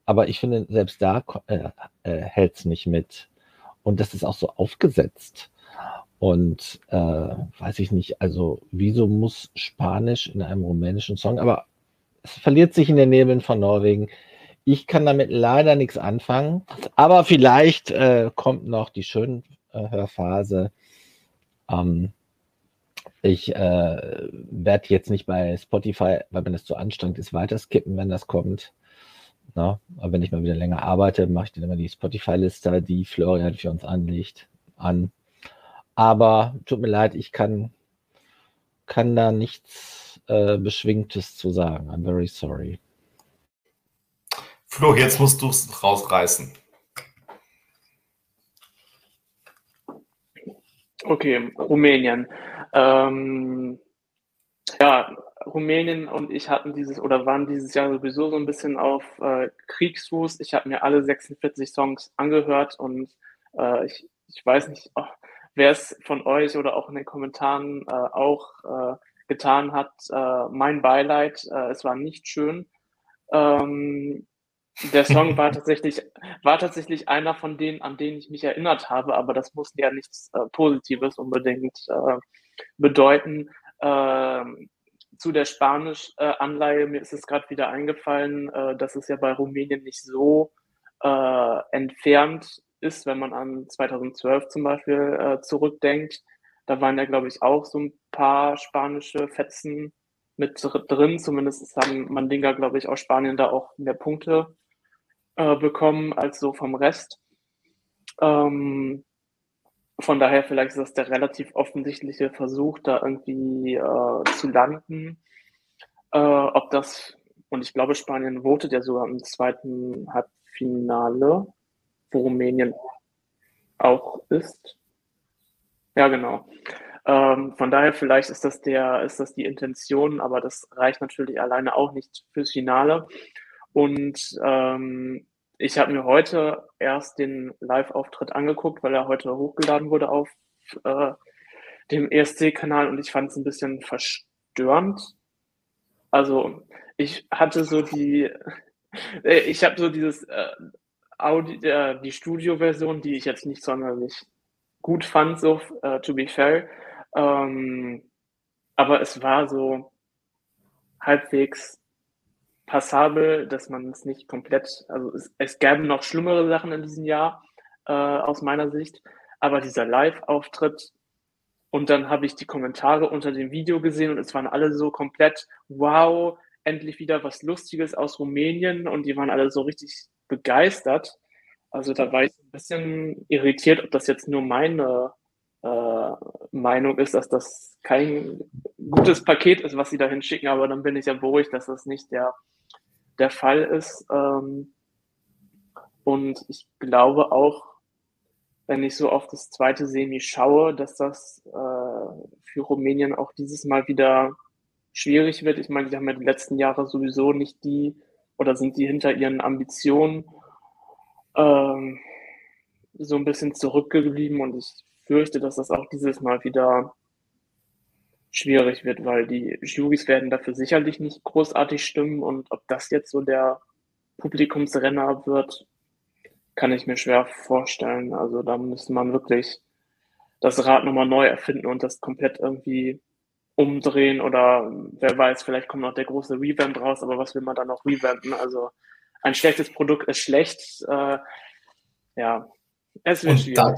aber ich finde, selbst da äh, äh, hält es nicht mit. Und das ist auch so aufgesetzt. Und äh, weiß ich nicht, also wieso muss Spanisch in einem rumänischen Song, aber es verliert sich in den Nebeln von Norwegen. Ich kann damit leider nichts anfangen, aber vielleicht äh, kommt noch die Schönhörphase. Ähm, ich äh, werde jetzt nicht bei Spotify, weil mir das zu anstrengend ist, weiter skippen, wenn das kommt. Na, aber wenn ich mal wieder länger arbeite, mache ich dann immer die Spotify-Liste, die Florian für uns anlegt, an. Aber tut mir leid, ich kann, kann da nichts äh, Beschwingtes zu sagen. I'm very sorry. Flo, jetzt musst du es rausreißen. Okay, Rumänien. Ähm, ja, Rumänien und ich hatten dieses oder waren dieses Jahr sowieso so ein bisschen auf äh, Kriegsfuß. Ich habe mir alle 46 Songs angehört und äh, ich, ich weiß nicht, oh, wer es von euch oder auch in den Kommentaren äh, auch äh, getan hat. Äh, mein Beileid, äh, es war nicht schön. Ähm, der Song war tatsächlich, war tatsächlich einer von denen, an denen ich mich erinnert habe, aber das muss ja nichts äh, Positives unbedingt äh, bedeuten. Äh, zu der Spanisch-Anleihe, mir ist es gerade wieder eingefallen, äh, dass es ja bei Rumänien nicht so äh, entfernt ist, wenn man an 2012 zum Beispiel äh, zurückdenkt. Da waren ja, glaube ich, auch so ein paar spanische Fetzen mit drin. Zumindest haben Mandinga, glaube ich, aus Spanien da auch mehr Punkte äh, bekommen als so vom Rest. Ähm, von daher vielleicht ist das der relativ offensichtliche Versuch, da irgendwie äh, zu landen. Äh, ob das, und ich glaube, Spanien votet ja sogar im zweiten Halbfinale, wo Rumänien auch ist. Ja, genau. Ähm, von daher vielleicht ist das der, ist das die Intention, aber das reicht natürlich alleine auch nicht fürs Finale. Und ähm, ich habe mir heute erst den Live-Auftritt angeguckt, weil er heute hochgeladen wurde auf äh, dem ESC-Kanal und ich fand es ein bisschen verstörend. Also ich hatte so die, äh, ich habe so dieses äh, Audi, äh, die Studio-Version, die ich jetzt nicht sonderlich gut fand, so uh, to be fair. Ähm, aber es war so halbwegs passabel, dass man es nicht komplett, also es, es gäbe noch schlimmere Sachen in diesem Jahr äh, aus meiner Sicht, aber dieser Live-Auftritt und dann habe ich die Kommentare unter dem Video gesehen und es waren alle so komplett, wow, endlich wieder was Lustiges aus Rumänien und die waren alle so richtig begeistert. Also da war ich ein bisschen irritiert, ob das jetzt nur meine Meinung ist, dass das kein gutes Paket ist, was sie da hinschicken, aber dann bin ich ja beruhigt, dass das nicht der, der Fall ist. Ähm, und ich glaube auch, wenn ich so auf das zweite Semi schaue, dass das äh, für Rumänien auch dieses Mal wieder schwierig wird. Ich meine, die haben ja die letzten Jahre sowieso nicht die oder sind die hinter ihren Ambitionen ähm, so ein bisschen zurückgeblieben und ich fürchte, dass das auch dieses Mal wieder schwierig wird, weil die Juries werden dafür sicherlich nicht großartig stimmen und ob das jetzt so der Publikumsrenner wird, kann ich mir schwer vorstellen. Also da müsste man wirklich das Rad nochmal neu erfinden und das komplett irgendwie umdrehen oder wer weiß, vielleicht kommt noch der große Revamp raus, aber was will man dann noch revampen? Also ein schlechtes Produkt ist schlecht. Äh, ja, es wird und schwierig. Da,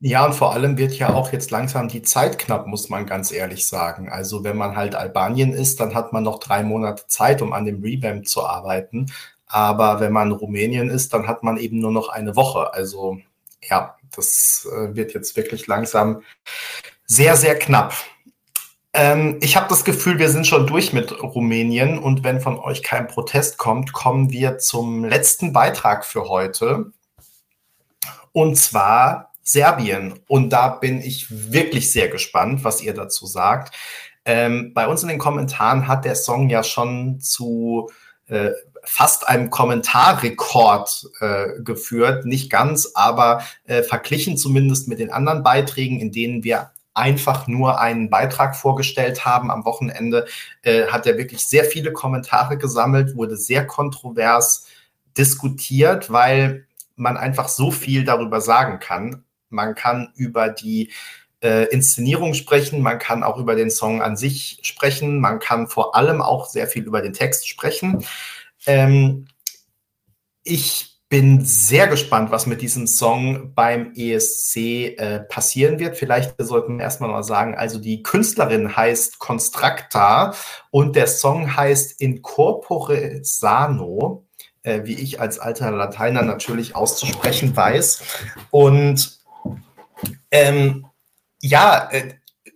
ja, und vor allem wird ja auch jetzt langsam die Zeit knapp, muss man ganz ehrlich sagen. Also wenn man halt Albanien ist, dann hat man noch drei Monate Zeit, um an dem Revamp zu arbeiten. Aber wenn man Rumänien ist, dann hat man eben nur noch eine Woche. Also ja, das äh, wird jetzt wirklich langsam sehr, sehr knapp. Ähm, ich habe das Gefühl, wir sind schon durch mit Rumänien und wenn von euch kein Protest kommt, kommen wir zum letzten Beitrag für heute. Und zwar Serbien. Und da bin ich wirklich sehr gespannt, was ihr dazu sagt. Ähm, bei uns in den Kommentaren hat der Song ja schon zu äh, fast einem Kommentarrekord äh, geführt. Nicht ganz, aber äh, verglichen zumindest mit den anderen Beiträgen, in denen wir einfach nur einen Beitrag vorgestellt haben am Wochenende, äh, hat er wirklich sehr viele Kommentare gesammelt, wurde sehr kontrovers diskutiert, weil man einfach so viel darüber sagen kann. Man kann über die äh, Inszenierung sprechen, man kann auch über den Song an sich sprechen, man kann vor allem auch sehr viel über den Text sprechen. Ähm, ich bin sehr gespannt, was mit diesem Song beim ESC äh, passieren wird. Vielleicht sollten wir erstmal mal sagen, also die Künstlerin heißt Constructa und der Song heißt Incorpore Sano, äh, wie ich als alter Lateiner natürlich auszusprechen weiß. Und ähm, ja, äh,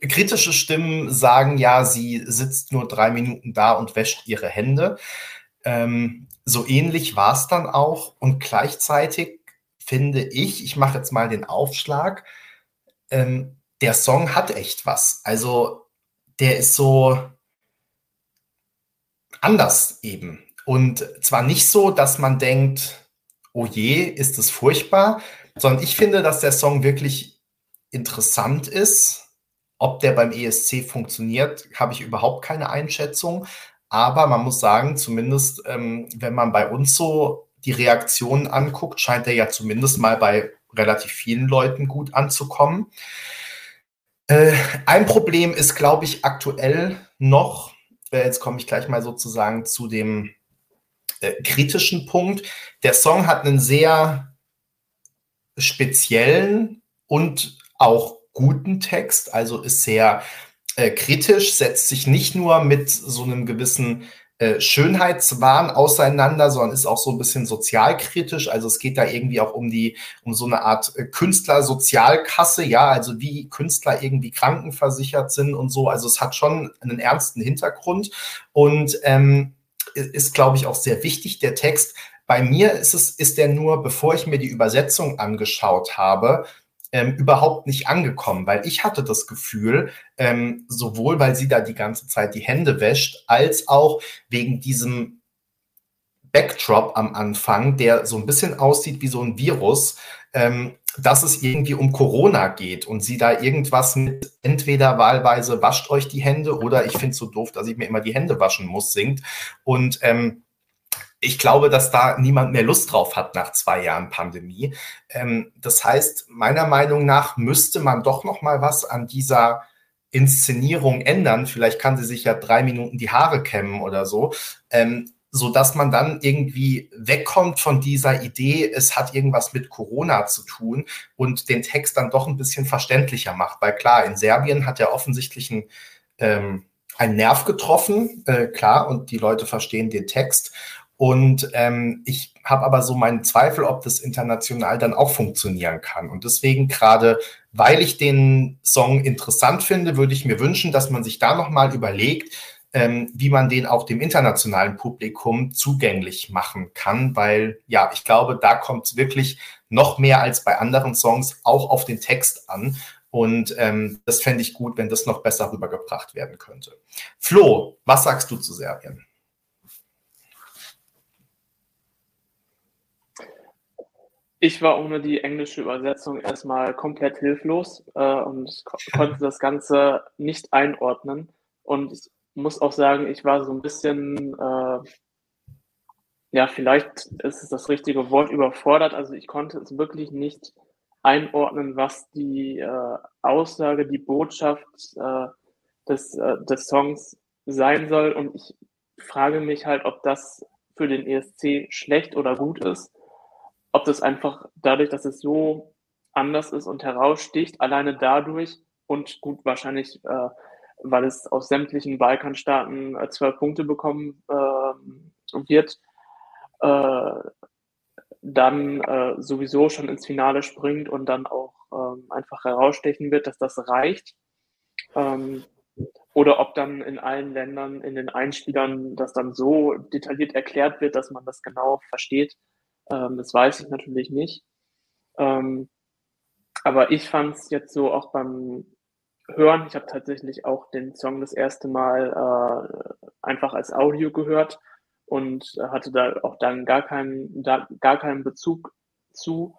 kritische Stimmen sagen ja, sie sitzt nur drei Minuten da und wäscht ihre Hände. Ähm, so ähnlich war es dann auch und gleichzeitig finde ich, ich mache jetzt mal den Aufschlag, ähm, der Song hat echt was. Also der ist so anders eben. Und zwar nicht so, dass man denkt, oh je, ist es furchtbar, sondern ich finde, dass der Song wirklich interessant ist. Ob der beim ESC funktioniert, habe ich überhaupt keine Einschätzung. Aber man muss sagen, zumindest ähm, wenn man bei uns so die Reaktionen anguckt, scheint er ja zumindest mal bei relativ vielen Leuten gut anzukommen. Äh, ein Problem ist, glaube ich, aktuell noch, äh, jetzt komme ich gleich mal sozusagen zu dem äh, kritischen Punkt. Der Song hat einen sehr speziellen und auch guten Text, also ist sehr äh, kritisch, setzt sich nicht nur mit so einem gewissen äh, Schönheitswahn auseinander, sondern ist auch so ein bisschen sozialkritisch. Also es geht da irgendwie auch um die, um so eine Art äh, Künstlersozialkasse, ja, also wie Künstler irgendwie krankenversichert sind und so. Also es hat schon einen ernsten Hintergrund und ähm, ist, glaube ich, auch sehr wichtig, der Text. Bei mir ist es, ist der nur, bevor ich mir die Übersetzung angeschaut habe, ähm, überhaupt nicht angekommen, weil ich hatte das Gefühl, ähm, sowohl weil sie da die ganze Zeit die Hände wäscht, als auch wegen diesem Backdrop am Anfang, der so ein bisschen aussieht wie so ein Virus, ähm, dass es irgendwie um Corona geht und sie da irgendwas mit entweder wahlweise wascht euch die Hände oder ich finde es so doof, dass ich mir immer die Hände waschen muss, singt. Und ähm, ich glaube, dass da niemand mehr Lust drauf hat nach zwei Jahren Pandemie. Ähm, das heißt, meiner Meinung nach müsste man doch noch mal was an dieser Inszenierung ändern. Vielleicht kann sie sich ja drei Minuten die Haare kämmen oder so, ähm, so dass man dann irgendwie wegkommt von dieser Idee, es hat irgendwas mit Corona zu tun und den Text dann doch ein bisschen verständlicher macht. Weil klar, in Serbien hat er offensichtlich ein ähm, einen Nerv getroffen, äh, klar, und die Leute verstehen den Text. Und ähm, ich habe aber so meinen Zweifel, ob das international dann auch funktionieren kann. Und deswegen gerade, weil ich den Song interessant finde, würde ich mir wünschen, dass man sich da nochmal überlegt, ähm, wie man den auch dem internationalen Publikum zugänglich machen kann, weil ja, ich glaube, da kommt es wirklich noch mehr als bei anderen Songs auch auf den Text an. Und ähm, das fände ich gut, wenn das noch besser rübergebracht werden könnte. Flo, was sagst du zu Serbien? Ich war ohne die englische Übersetzung erstmal komplett hilflos äh, und ko konnte das Ganze nicht einordnen. Und ich muss auch sagen, ich war so ein bisschen, äh, ja, vielleicht ist es das richtige Wort, überfordert. Also ich konnte es wirklich nicht einordnen, was die äh, Aussage, die Botschaft äh, des, äh, des Songs sein soll. Und ich frage mich halt, ob das für den ESC schlecht oder gut ist. Ob das einfach dadurch, dass es so anders ist und heraussticht, alleine dadurch und gut, wahrscheinlich äh, weil es aus sämtlichen Balkanstaaten äh, zwölf Punkte bekommen äh, wird, dann äh, sowieso schon ins Finale springt und dann auch ähm, einfach herausstechen wird, dass das reicht. Ähm, oder ob dann in allen Ländern, in den Einspielern das dann so detailliert erklärt wird, dass man das genau versteht. Ähm, das weiß ich natürlich nicht. Ähm, aber ich fand es jetzt so auch beim hören. Ich habe tatsächlich auch den Song das erste Mal äh, einfach als Audio gehört und hatte da auch dann gar keinen, da, gar keinen Bezug zu.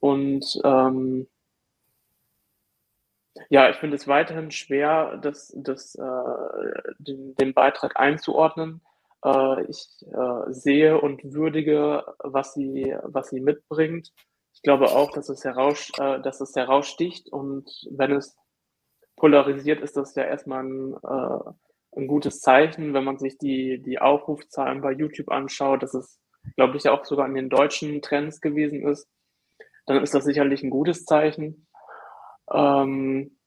Und ähm, ja, ich finde es weiterhin schwer, das, das, äh, den, den Beitrag einzuordnen. Äh, ich äh, sehe und würdige, was sie, was sie mitbringt. Ich glaube auch, dass es, heraus, äh, dass es heraussticht und wenn es polarisiert, ist das ja erstmal ein, äh, ein gutes Zeichen, wenn man sich die, die Aufrufzahlen bei YouTube anschaut, dass es, glaube ich, auch sogar an den deutschen Trends gewesen ist, dann ist das sicherlich ein gutes Zeichen. Ähm,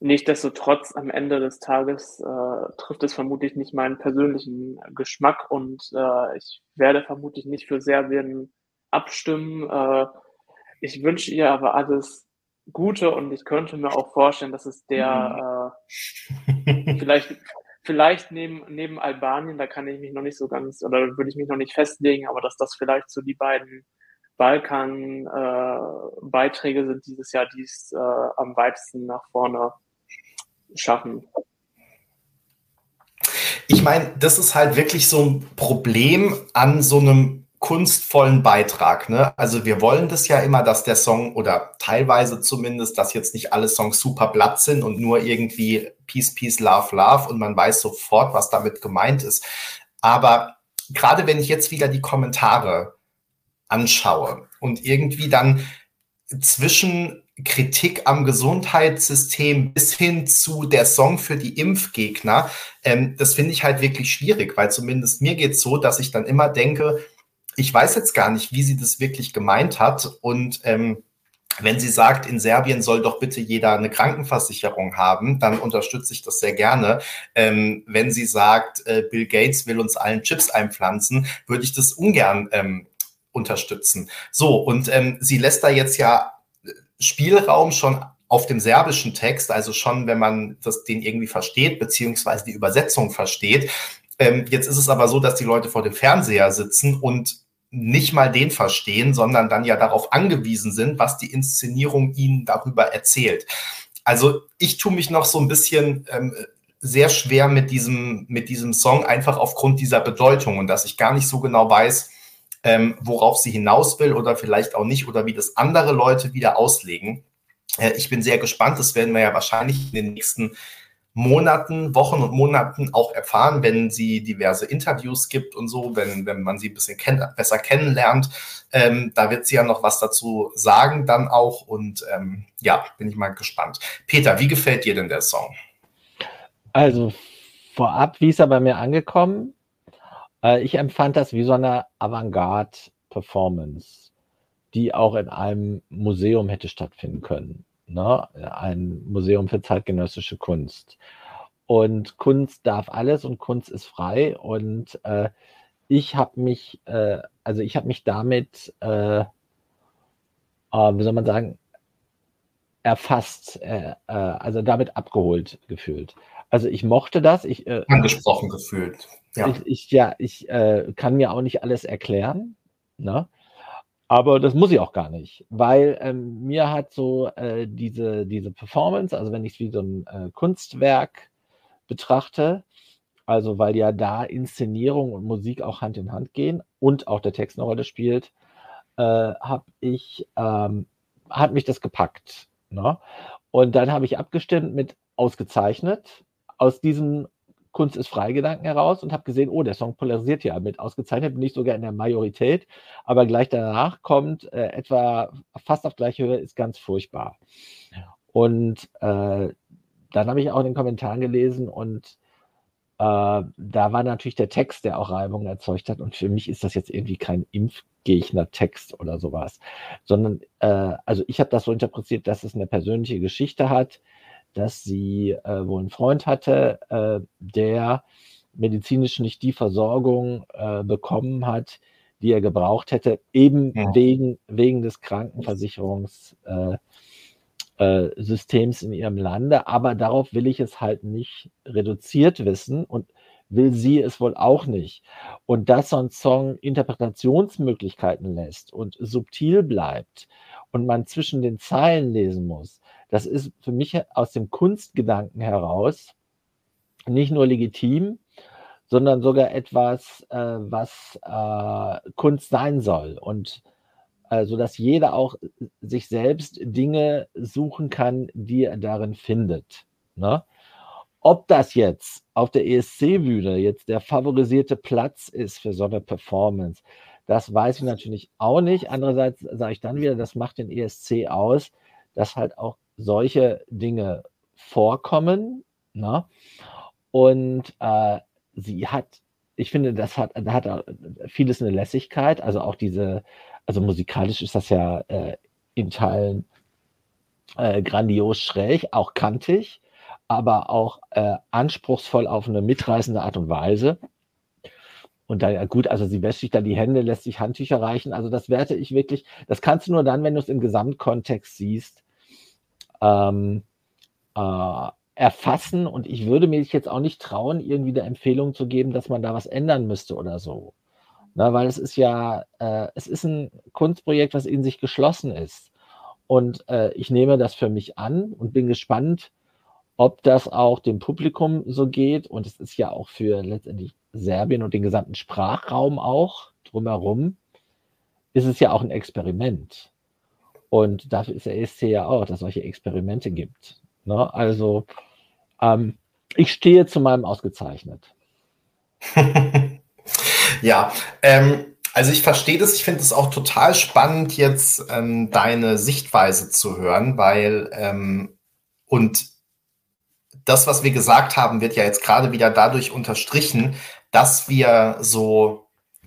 Nichtsdestotrotz am Ende des Tages äh, trifft es vermutlich nicht meinen persönlichen Geschmack und äh, ich werde vermutlich nicht für Serbien abstimmen. Äh, ich wünsche ihr aber alles gute und ich könnte mir auch vorstellen, dass es der mhm. äh, vielleicht vielleicht neben, neben Albanien, da kann ich mich noch nicht so ganz, oder würde ich mich noch nicht festlegen, aber dass das vielleicht so die beiden Balkan-Beiträge äh, sind dieses Jahr, die es äh, am weitesten nach vorne schaffen. Ich meine, das ist halt wirklich so ein Problem an so einem kunstvollen Beitrag. Ne? Also wir wollen das ja immer, dass der Song oder teilweise zumindest, dass jetzt nicht alle Songs super blatt sind und nur irgendwie Peace, Peace, Love, Love und man weiß sofort, was damit gemeint ist. Aber gerade wenn ich jetzt wieder die Kommentare anschaue und irgendwie dann zwischen Kritik am Gesundheitssystem bis hin zu der Song für die Impfgegner, ähm, das finde ich halt wirklich schwierig, weil zumindest mir geht es so, dass ich dann immer denke, ich weiß jetzt gar nicht, wie sie das wirklich gemeint hat. Und ähm, wenn sie sagt, in Serbien soll doch bitte jeder eine Krankenversicherung haben, dann unterstütze ich das sehr gerne. Ähm, wenn sie sagt, äh, Bill Gates will uns allen Chips einpflanzen, würde ich das ungern ähm, unterstützen. So, und ähm, sie lässt da jetzt ja Spielraum schon auf dem serbischen Text, also schon, wenn man das, den irgendwie versteht, beziehungsweise die Übersetzung versteht. Ähm, jetzt ist es aber so, dass die Leute vor dem Fernseher sitzen und nicht mal den verstehen, sondern dann ja darauf angewiesen sind, was die Inszenierung ihnen darüber erzählt. Also ich tue mich noch so ein bisschen ähm, sehr schwer mit diesem, mit diesem Song, einfach aufgrund dieser Bedeutung und dass ich gar nicht so genau weiß, ähm, worauf sie hinaus will oder vielleicht auch nicht oder wie das andere Leute wieder auslegen. Äh, ich bin sehr gespannt, das werden wir ja wahrscheinlich in den nächsten Monaten, Wochen und Monaten auch erfahren, wenn sie diverse Interviews gibt und so, wenn, wenn man sie ein bisschen kenn besser kennenlernt. Ähm, da wird sie ja noch was dazu sagen dann auch und ähm, ja, bin ich mal gespannt. Peter, wie gefällt dir denn der Song? Also vorab, wie ist er bei mir angekommen? Äh, ich empfand das wie so eine Avantgarde-Performance, die auch in einem Museum hätte stattfinden können ne? ein Museum für zeitgenössische Kunst. Und Kunst darf alles und Kunst ist frei. Und äh, ich habe mich, äh, also ich habe mich damit, äh, äh, wie soll man sagen, erfasst, äh, also damit abgeholt gefühlt. Also ich mochte das. Ich, Angesprochen gefühlt. Ja, ich, ich ja, ich äh, kann mir auch nicht alles erklären. Ne? Aber das muss ich auch gar nicht, weil ähm, mir hat so äh, diese, diese Performance, also wenn ich es wie so ein äh, Kunstwerk betrachte, also weil ja da Inszenierung und Musik auch Hand in Hand gehen und auch der Text eine Rolle spielt, äh, habe ich, ähm, hat mich das gepackt. Ne? Und dann habe ich abgestimmt mit ausgezeichnet aus diesem Kunst ist Freigedanken heraus und habe gesehen, oh, der Song polarisiert ja mit ausgezeichnet, bin ich sogar in der Majorität, aber gleich danach kommt äh, etwa fast auf gleiche Höhe, ist ganz furchtbar. Und äh, dann habe ich auch in den Kommentaren gelesen und äh, da war natürlich der Text, der auch Reibung erzeugt hat. Und für mich ist das jetzt irgendwie kein Impfgegner-Text oder sowas, sondern äh, also ich habe das so interpretiert, dass es eine persönliche Geschichte hat, dass sie äh, wohl einen Freund hatte, äh, der medizinisch nicht die Versorgung äh, bekommen hat, die er gebraucht hätte, eben ja. wegen, wegen des Krankenversicherungssystems äh, äh, in ihrem Lande. Aber darauf will ich es halt nicht reduziert wissen und will sie es wohl auch nicht. Und dass so ein Song Interpretationsmöglichkeiten lässt und subtil bleibt und man zwischen den Zeilen lesen muss, das ist für mich aus dem Kunstgedanken heraus nicht nur legitim, sondern sogar etwas, äh, was äh, Kunst sein soll. Und äh, so dass jeder auch sich selbst Dinge suchen kann, die er darin findet. Ne? Ob das jetzt auf der ESC-Bühne jetzt der favorisierte Platz ist für so eine Performance, das weiß ich natürlich auch nicht. Andererseits sage ich dann wieder, das macht den ESC aus, dass halt auch solche Dinge vorkommen. Ne? Und äh, sie hat, ich finde, das hat, da hat vieles eine Lässigkeit, also auch diese, also musikalisch ist das ja äh, in Teilen äh, grandios schräg, auch kantig, aber auch äh, anspruchsvoll auf eine mitreißende Art und Weise. Und da, gut, also sie wäscht sich da die Hände, lässt sich Handtücher reichen. Also das werte ich wirklich, das kannst du nur dann, wenn du es im Gesamtkontext siehst, ähm, äh, erfassen. Und ich würde mir jetzt auch nicht trauen, irgendwie der Empfehlung zu geben, dass man da was ändern müsste oder so. Na, weil es ist ja, äh, es ist ein Kunstprojekt, was in sich geschlossen ist. Und äh, ich nehme das für mich an und bin gespannt, ob das auch dem Publikum so geht. Und es ist ja auch für letztendlich Serbien und den gesamten Sprachraum auch drumherum, ist es ja auch ein Experiment. Und dafür ist der ESC ja auch, dass es solche Experimente gibt. Ne? Also ähm, ich stehe zu meinem ausgezeichnet. ja, ähm, also ich verstehe das. Ich finde es auch total spannend, jetzt ähm, deine Sichtweise zu hören, weil ähm, und das, was wir gesagt haben, wird ja jetzt gerade wieder dadurch unterstrichen, dass wir so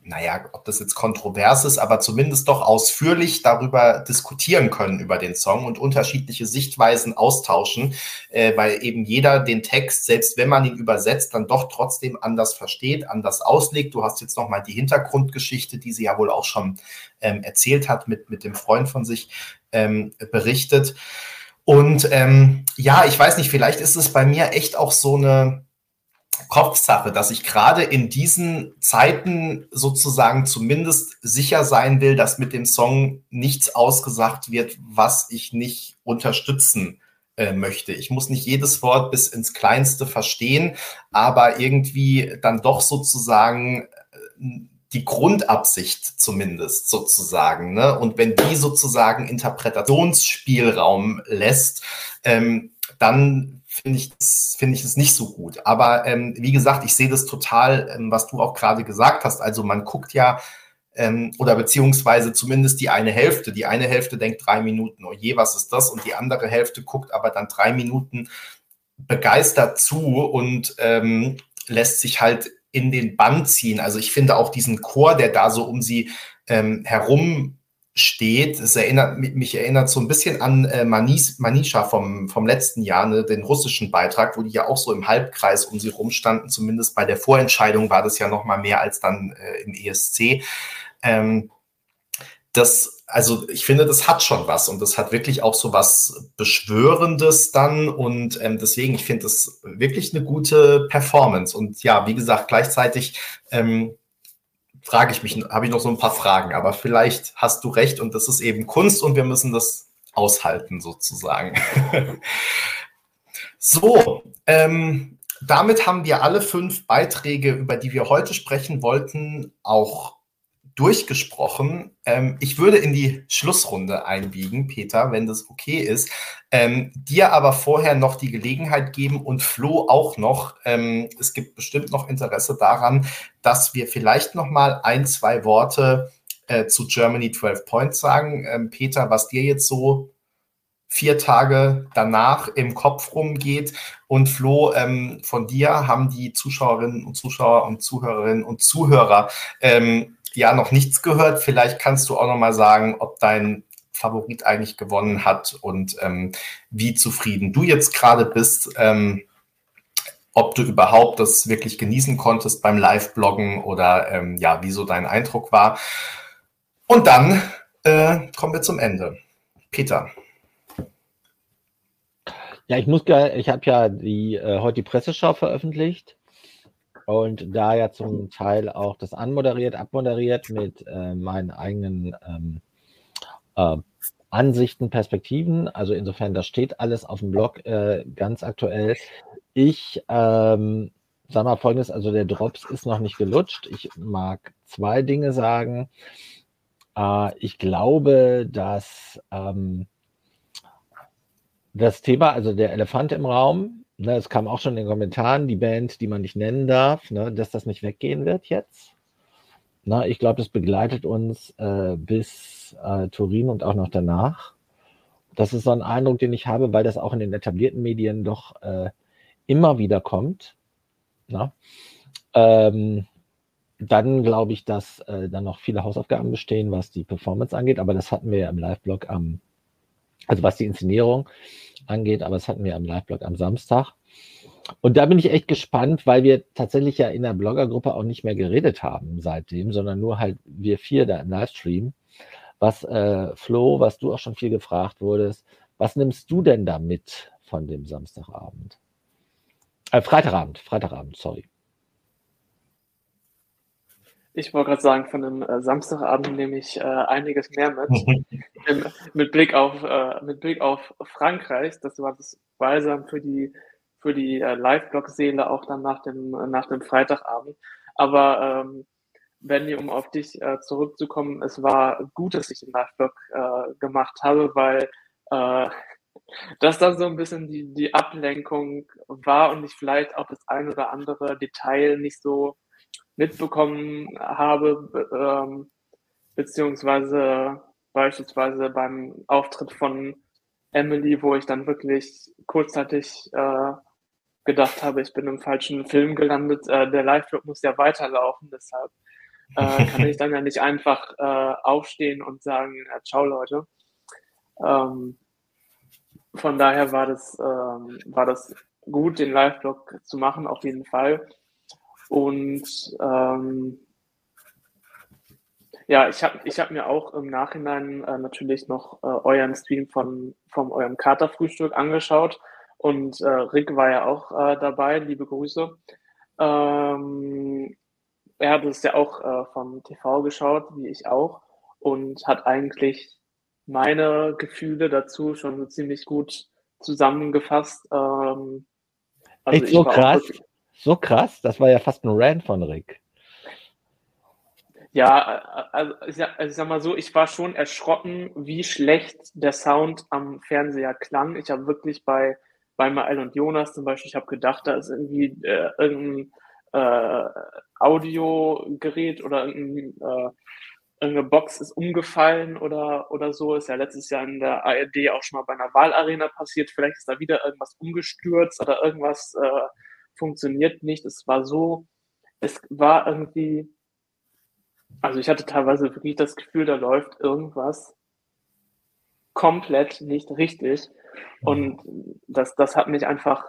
naja, ob das jetzt kontrovers ist, aber zumindest doch ausführlich darüber diskutieren können über den Song und unterschiedliche Sichtweisen austauschen, äh, weil eben jeder den Text, selbst wenn man ihn übersetzt, dann doch trotzdem anders versteht, anders auslegt. Du hast jetzt nochmal die Hintergrundgeschichte, die sie ja wohl auch schon ähm, erzählt hat, mit, mit dem Freund von sich ähm, berichtet. Und ähm, ja, ich weiß nicht, vielleicht ist es bei mir echt auch so eine Kopfsache, dass ich gerade in diesen Zeiten sozusagen zumindest sicher sein will, dass mit dem Song nichts ausgesagt wird, was ich nicht unterstützen äh, möchte. Ich muss nicht jedes Wort bis ins Kleinste verstehen, aber irgendwie dann doch sozusagen äh, die Grundabsicht zumindest sozusagen. Ne? Und wenn die sozusagen Interpretationsspielraum lässt, ähm, dann finde ich, finde ich es nicht so gut. Aber ähm, wie gesagt, ich sehe das total, ähm, was du auch gerade gesagt hast. Also man guckt ja, ähm, oder beziehungsweise zumindest die eine Hälfte. Die eine Hälfte denkt drei Minuten, oh je, was ist das? Und die andere Hälfte guckt aber dann drei Minuten begeistert zu und ähm, lässt sich halt in den Bann ziehen. Also ich finde auch diesen Chor, der da so um sie ähm, herum steht. Es erinnert, mich erinnert so ein bisschen an äh, Manis, Manisha vom, vom letzten Jahr, ne, den russischen Beitrag, wo die ja auch so im Halbkreis um sie rumstanden. Zumindest bei der Vorentscheidung war das ja noch mal mehr als dann äh, im ESC. Ähm, das, also ich finde, das hat schon was und das hat wirklich auch so was Beschwörendes dann und ähm, deswegen, ich finde das wirklich eine gute Performance und ja, wie gesagt, gleichzeitig ähm, frage ich mich, habe ich noch so ein paar Fragen, aber vielleicht hast du recht und das ist eben Kunst und wir müssen das aushalten sozusagen. so, ähm, damit haben wir alle fünf Beiträge, über die wir heute sprechen wollten, auch durchgesprochen. Ähm, ich würde in die Schlussrunde einbiegen, Peter, wenn das okay ist. Ähm, dir aber vorher noch die Gelegenheit geben und Flo auch noch. Ähm, es gibt bestimmt noch Interesse daran, dass wir vielleicht noch mal ein, zwei Worte äh, zu Germany 12 Points sagen. Ähm, Peter, was dir jetzt so vier Tage danach im Kopf rumgeht. Und Flo, ähm, von dir haben die Zuschauerinnen und Zuschauer und Zuhörerinnen und Zuhörer ähm, ja noch nichts gehört. Vielleicht kannst du auch noch mal sagen, ob dein Favorit eigentlich gewonnen hat und ähm, wie zufrieden du jetzt gerade bist. Ähm, ob du überhaupt das wirklich genießen konntest beim Live-Bloggen oder ähm, ja, wie so dein Eindruck war. Und dann äh, kommen wir zum Ende. Peter. Ja, ich muss, ich habe ja die, äh, heute die Presseschau veröffentlicht und da ja zum Teil auch das anmoderiert, abmoderiert mit äh, meinen eigenen ähm, äh, Ansichten, Perspektiven. Also insofern, das steht alles auf dem Blog äh, ganz aktuell. Ich ähm, sag mal folgendes, also der Drops ist noch nicht gelutscht. Ich mag zwei Dinge sagen. Äh, ich glaube, dass ähm, das Thema, also der Elefant im Raum, ne, es kam auch schon in den Kommentaren, die Band, die man nicht nennen darf, ne, dass das nicht weggehen wird jetzt. Na, ich glaube, das begleitet uns äh, bis äh, Turin und auch noch danach. Das ist so ein Eindruck, den ich habe, weil das auch in den etablierten Medien doch äh, immer wieder kommt. Na? Ähm, dann glaube ich, dass äh, dann noch viele Hausaufgaben bestehen, was die Performance angeht, aber das hatten wir ja im Live-Blog am, also was die Inszenierung angeht, aber das hatten wir am Live-Blog am Samstag. Und da bin ich echt gespannt, weil wir tatsächlich ja in der Bloggergruppe auch nicht mehr geredet haben seitdem, sondern nur halt wir vier da im Livestream. Was, äh, Flo, was du auch schon viel gefragt wurdest, was nimmst du denn da mit von dem Samstagabend? Äh, Freitagabend, Freitagabend, sorry. Ich wollte gerade sagen, von dem äh, Samstagabend nehme ich äh, einiges mehr mit. Im, mit, Blick auf, äh, mit Blick auf Frankreich, das war das Balsam für die, für die äh, Live-Blog-Seele auch dann nach dem, nach dem Freitagabend. Aber ähm, Benny, um auf dich äh, zurückzukommen, es war gut, dass ich den Live-Blog äh, gemacht habe, weil äh, das dann so ein bisschen die, die Ablenkung war und ich vielleicht auch das ein oder andere Detail nicht so mitbekommen habe, ähm, beziehungsweise beispielsweise beim Auftritt von Emily, wo ich dann wirklich kurzzeitig äh, gedacht habe, ich bin im falschen Film gelandet. Äh, der Live-Blog muss ja weiterlaufen, deshalb äh, kann ich dann ja nicht einfach äh, aufstehen und sagen, ja, ciao Leute. Ähm, von daher war das, ähm, war das gut, den Live-Blog zu machen, auf jeden Fall. Und ähm, ja, ich habe ich hab mir auch im Nachhinein äh, natürlich noch äh, euren Stream von vom eurem Katerfrühstück angeschaut und äh, Rick war ja auch äh, dabei, liebe Grüße. Ähm, er hat es ja auch äh, vom TV geschaut, wie ich auch, und hat eigentlich meine Gefühle dazu schon so ziemlich gut zusammengefasst. Ähm, also Echt so krass? So krass? Das war ja fast ein Rant von Rick. Ja, also ich, sag, also ich sag mal so, ich war schon erschrocken, wie schlecht der Sound am Fernseher klang. Ich habe wirklich bei, bei Mael und Jonas zum Beispiel, ich habe gedacht, da ist irgendwie äh, irgendein äh, Audiogerät oder irgendein, äh, irgendeine Box ist umgefallen oder, oder so. Ist ja letztes Jahr in der ARD auch schon mal bei einer Wahlarena passiert. Vielleicht ist da wieder irgendwas umgestürzt oder irgendwas äh, funktioniert nicht. Es war so, es war irgendwie Also ich hatte teilweise wirklich das Gefühl, da läuft irgendwas komplett nicht richtig. Und das, das hat mich einfach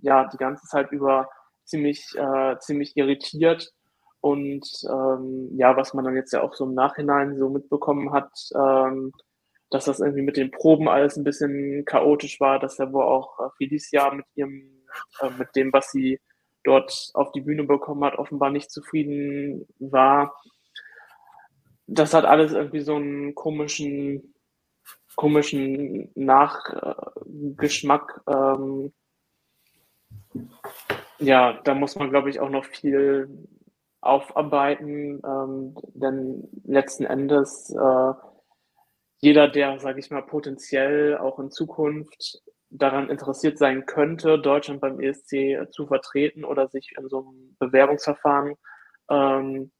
ja die ganze Zeit über ziemlich, äh, ziemlich irritiert. Und ähm, ja, was man dann jetzt ja auch so im Nachhinein so mitbekommen hat, ähm, dass das irgendwie mit den Proben alles ein bisschen chaotisch war, dass er wohl auch äh, Felicia mit ihrem, äh, mit dem, was sie dort auf die Bühne bekommen hat, offenbar nicht zufrieden war. Das hat alles irgendwie so einen komischen, komischen Nachgeschmack. Ähm, ja, da muss man, glaube ich, auch noch viel aufarbeiten, ähm, denn letzten Endes äh, jeder, der, sage ich mal, potenziell auch in Zukunft daran interessiert sein könnte, Deutschland beim ESC zu vertreten oder sich in so einem Bewerbungsverfahren ähm,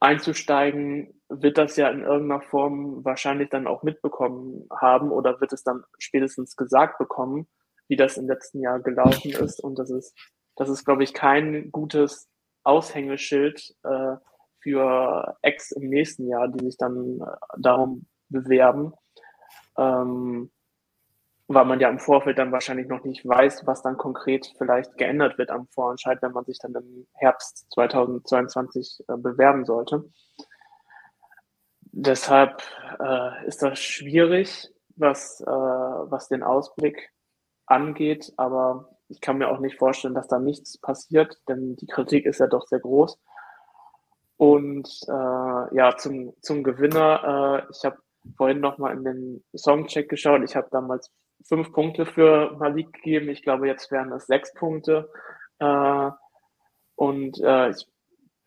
einzusteigen, wird das ja in irgendeiner Form wahrscheinlich dann auch mitbekommen haben oder wird es dann spätestens gesagt bekommen, wie das im letzten Jahr gelaufen ist. Und das ist, das ist, glaube ich, kein gutes Aushängeschild äh, für Ex im nächsten Jahr, die sich dann äh, darum bewerben. Ähm, weil man ja im Vorfeld dann wahrscheinlich noch nicht weiß, was dann konkret vielleicht geändert wird am Vorentscheid, wenn man sich dann im Herbst 2022 äh, bewerben sollte. Deshalb äh, ist das schwierig, was, äh, was den Ausblick angeht, aber ich kann mir auch nicht vorstellen, dass da nichts passiert, denn die Kritik ist ja doch sehr groß. Und äh, ja, zum, zum Gewinner, äh, ich habe vorhin nochmal in den Songcheck geschaut. Ich habe damals fünf Punkte für Malik gegeben. Ich glaube, jetzt wären es sechs Punkte. Äh, und äh, ich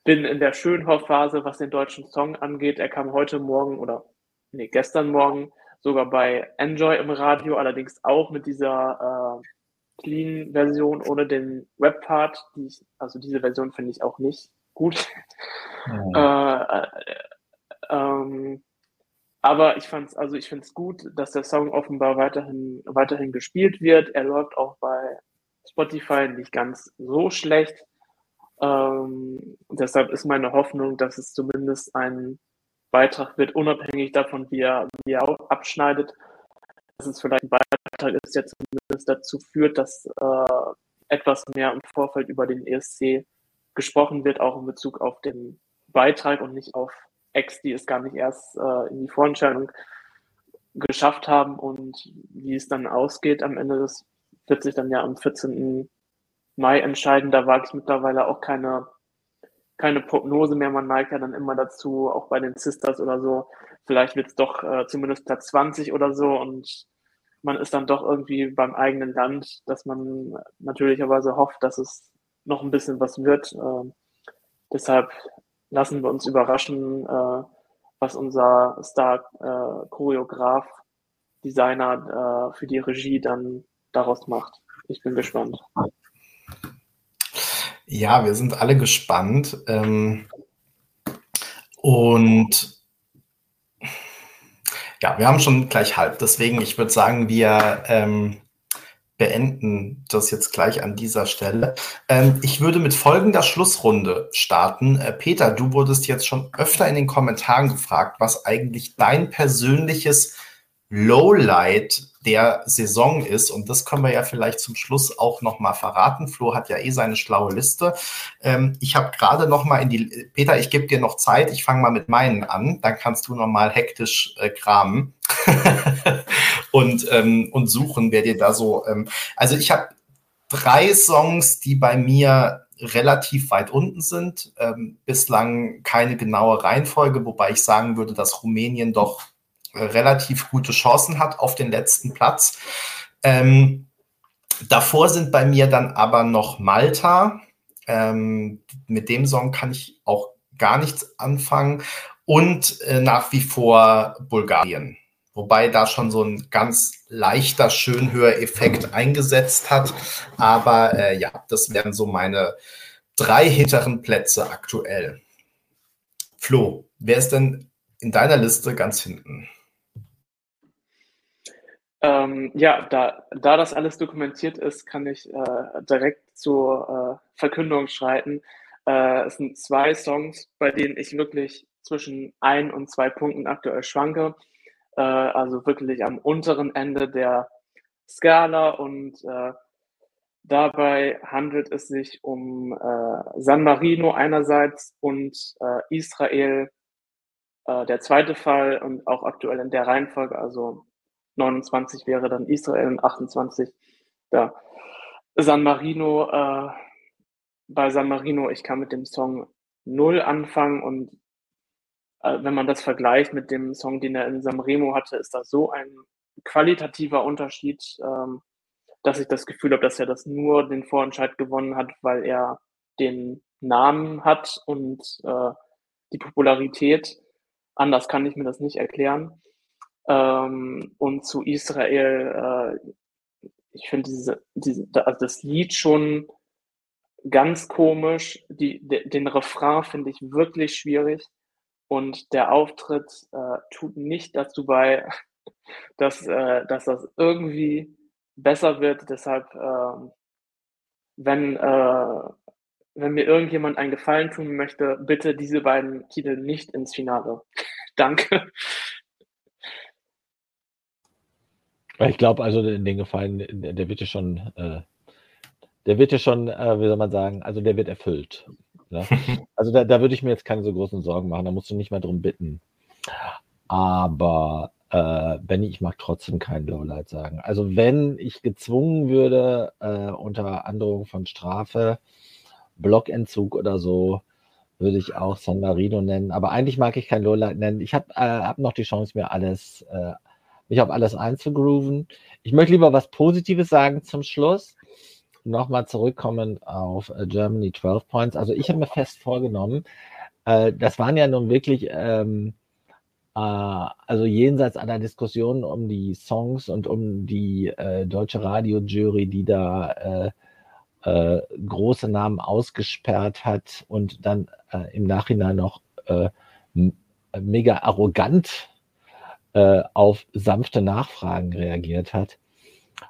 bin in der Schönhoff-Phase, was den deutschen Song angeht. Er kam heute Morgen oder nee, gestern Morgen sogar bei Enjoy im Radio, allerdings auch mit dieser äh, Clean-Version ohne den Web-Part. Die also diese Version finde ich auch nicht gut. Mhm. äh, äh, ähm, aber ich fand's, also ich finde es gut, dass der Song offenbar weiterhin, weiterhin gespielt wird. Er läuft auch bei Spotify nicht ganz so schlecht. Ähm, deshalb ist meine Hoffnung, dass es zumindest ein Beitrag wird, unabhängig davon, wie er, wie er abschneidet, dass es vielleicht ein Beitrag ist, der zumindest dazu führt, dass äh, etwas mehr im Vorfeld über den ESC gesprochen wird, auch in Bezug auf den Beitrag und nicht auf Ex, die es gar nicht erst äh, in die Vorentscheidung geschafft haben und wie es dann ausgeht am Ende des wird sich dann ja am 14. Mai entscheiden. Da wage ich mittlerweile auch keine, keine Prognose mehr. Man neigt ja dann immer dazu, auch bei den Sisters oder so, vielleicht wird es doch äh, zumindest Platz 20 oder so und man ist dann doch irgendwie beim eigenen Land, dass man natürlicherweise hofft, dass es noch ein bisschen was wird. Äh, deshalb lassen wir uns überraschen, äh, was unser Star-Choreograf, äh, Designer äh, für die Regie dann daraus macht. Ich bin gespannt. Ja, wir sind alle gespannt. Ähm, und ja, wir haben schon gleich halb. Deswegen, ich würde sagen, wir ähm, beenden das jetzt gleich an dieser Stelle. Ähm, ich würde mit folgender Schlussrunde starten. Äh, Peter, du wurdest jetzt schon öfter in den Kommentaren gefragt, was eigentlich dein persönliches Lowlight der Saison ist. Und das können wir ja vielleicht zum Schluss auch nochmal verraten. Flo hat ja eh seine schlaue Liste. Ähm, ich habe gerade nochmal in die, Peter, ich gebe dir noch Zeit. Ich fange mal mit meinen an. Dann kannst du nochmal hektisch äh, kramen und, ähm, und suchen, wer dir da so. Ähm, also ich habe drei Songs, die bei mir relativ weit unten sind. Ähm, bislang keine genaue Reihenfolge, wobei ich sagen würde, dass Rumänien doch relativ gute Chancen hat auf den letzten Platz. Ähm, davor sind bei mir dann aber noch Malta. Ähm, mit dem Song kann ich auch gar nichts anfangen. Und äh, nach wie vor Bulgarien. Wobei da schon so ein ganz leichter Schönhöreffekt eingesetzt hat. Aber äh, ja, das wären so meine drei hinteren Plätze aktuell. Flo, wer ist denn in deiner Liste ganz hinten? Ähm, ja, da, da das alles dokumentiert ist, kann ich äh, direkt zur äh, Verkündung schreiten. Äh, es sind zwei Songs, bei denen ich wirklich zwischen ein und zwei Punkten aktuell schwanke. Äh, also wirklich am unteren Ende der Skala und äh, dabei handelt es sich um äh, San Marino einerseits und äh, Israel äh, der zweite Fall und auch aktuell in der Reihenfolge, also 29 wäre dann Israel und 28 ja. San Marino. Äh, bei San Marino, ich kann mit dem Song null anfangen und äh, wenn man das vergleicht mit dem Song, den er in Sanremo hatte, ist das so ein qualitativer Unterschied, ähm, dass ich das Gefühl habe, dass er das nur den Vorentscheid gewonnen hat, weil er den Namen hat und äh, die Popularität. Anders kann ich mir das nicht erklären. Ähm, und zu Israel, äh, ich finde diese, diese, also das Lied schon ganz komisch. Die, de, den Refrain finde ich wirklich schwierig. Und der Auftritt äh, tut nicht dazu bei, dass, äh, dass das irgendwie besser wird. Deshalb, äh, wenn, äh, wenn mir irgendjemand einen Gefallen tun möchte, bitte diese beiden Titel nicht ins Finale. Danke. Ich glaube also, den Gefallen, der wird dir schon, äh, der wird dir schon, äh, wie soll man sagen, also der wird erfüllt. Ne? Also da, da würde ich mir jetzt keine so großen Sorgen machen, da musst du nicht mehr drum bitten. Aber äh, Benny, ich mag trotzdem kein Lowlight sagen. Also wenn ich gezwungen würde, äh, unter Androhung von Strafe, Blockentzug oder so, würde ich auch San Marino nennen. Aber eigentlich mag ich kein Lowlight nennen. Ich habe äh, hab noch die Chance, mir alles, äh, mich auf alles einzugrooven. Ich möchte lieber was Positives sagen zum Schluss nochmal zurückkommen auf äh, Germany 12 Points. Also ich habe mir fest vorgenommen, äh, das waren ja nun wirklich, ähm, äh, also jenseits aller Diskussionen um die Songs und um die äh, deutsche Radiojury, die da äh, äh, große Namen ausgesperrt hat und dann im Nachhinein noch mega arrogant auf sanfte Nachfragen reagiert hat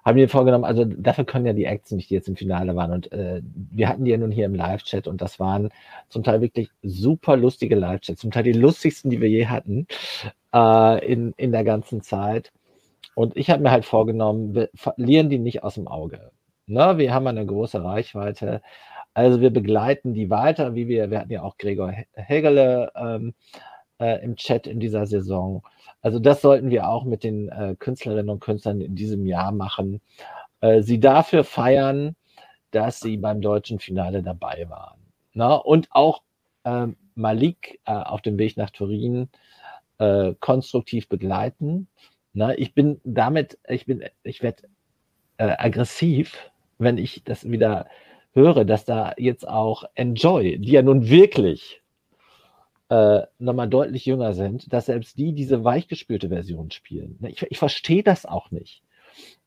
haben wir vorgenommen, also dafür können ja die Acts nicht, die jetzt im Finale waren. Und äh, wir hatten die ja nun hier im Live-Chat und das waren zum Teil wirklich super lustige Live-Chats, zum Teil die lustigsten, die wir je hatten äh, in, in der ganzen Zeit. Und ich habe mir halt vorgenommen, wir verlieren die nicht aus dem Auge. Ne? Wir haben eine große Reichweite. Also wir begleiten die weiter, wie wir, wir hatten ja auch Gregor Hegele ähm, äh, im Chat in dieser Saison. Also das sollten wir auch mit den äh, Künstlerinnen und Künstlern in diesem Jahr machen. Äh, sie dafür feiern, dass sie beim deutschen Finale dabei waren. Na? Und auch äh, Malik auf dem Weg nach Turin äh, konstruktiv begleiten. Na? Ich bin damit, ich bin, ich werde äh, aggressiv, wenn ich das wieder höre, dass da jetzt auch Enjoy, die ja nun wirklich äh, nochmal deutlich jünger sind, dass selbst die diese weichgespülte Version spielen. Ne, ich, ich verstehe das auch nicht.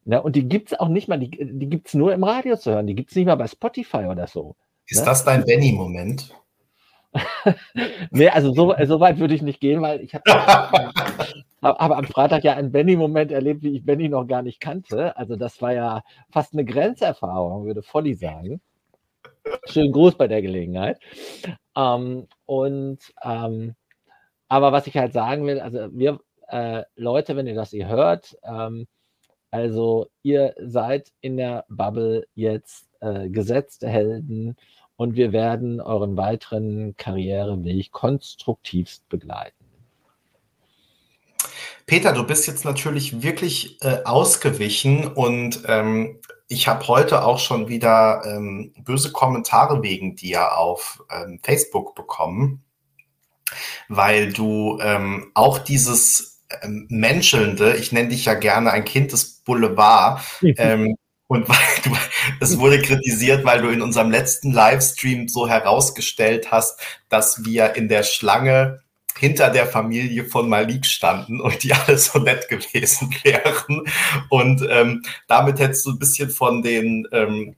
Ja, ne, und die gibt es auch nicht mal, die, die gibt es nur im Radio zu hören, die gibt es nicht mal bei Spotify oder so. Ist ne? das dein Benny-Moment? nee, also so, so weit würde ich nicht gehen, weil ich habe hab, am Freitag ja einen Benny-Moment erlebt, wie ich Benny noch gar nicht kannte. Also das war ja fast eine Grenzerfahrung, würde Volli sagen. Schönen Gruß bei der Gelegenheit. Ähm, und ähm, aber was ich halt sagen will, also wir äh, Leute, wenn ihr das ihr hört, ähm, also ihr seid in der Bubble jetzt äh, gesetzte Helden und wir werden euren weiteren Karriereweg konstruktivst begleiten. Peter, du bist jetzt natürlich wirklich äh, ausgewichen und ähm, ich habe heute auch schon wieder ähm, böse Kommentare wegen dir auf ähm, Facebook bekommen, weil du ähm, auch dieses ähm, Menschelnde, ich nenne dich ja gerne ein Kind des Boulevard, ähm, und weil du, es wurde kritisiert, weil du in unserem letzten Livestream so herausgestellt hast, dass wir in der Schlange hinter der Familie von Malik standen und die alle so nett gewesen wären. Und ähm, damit hättest du ein bisschen von den ähm,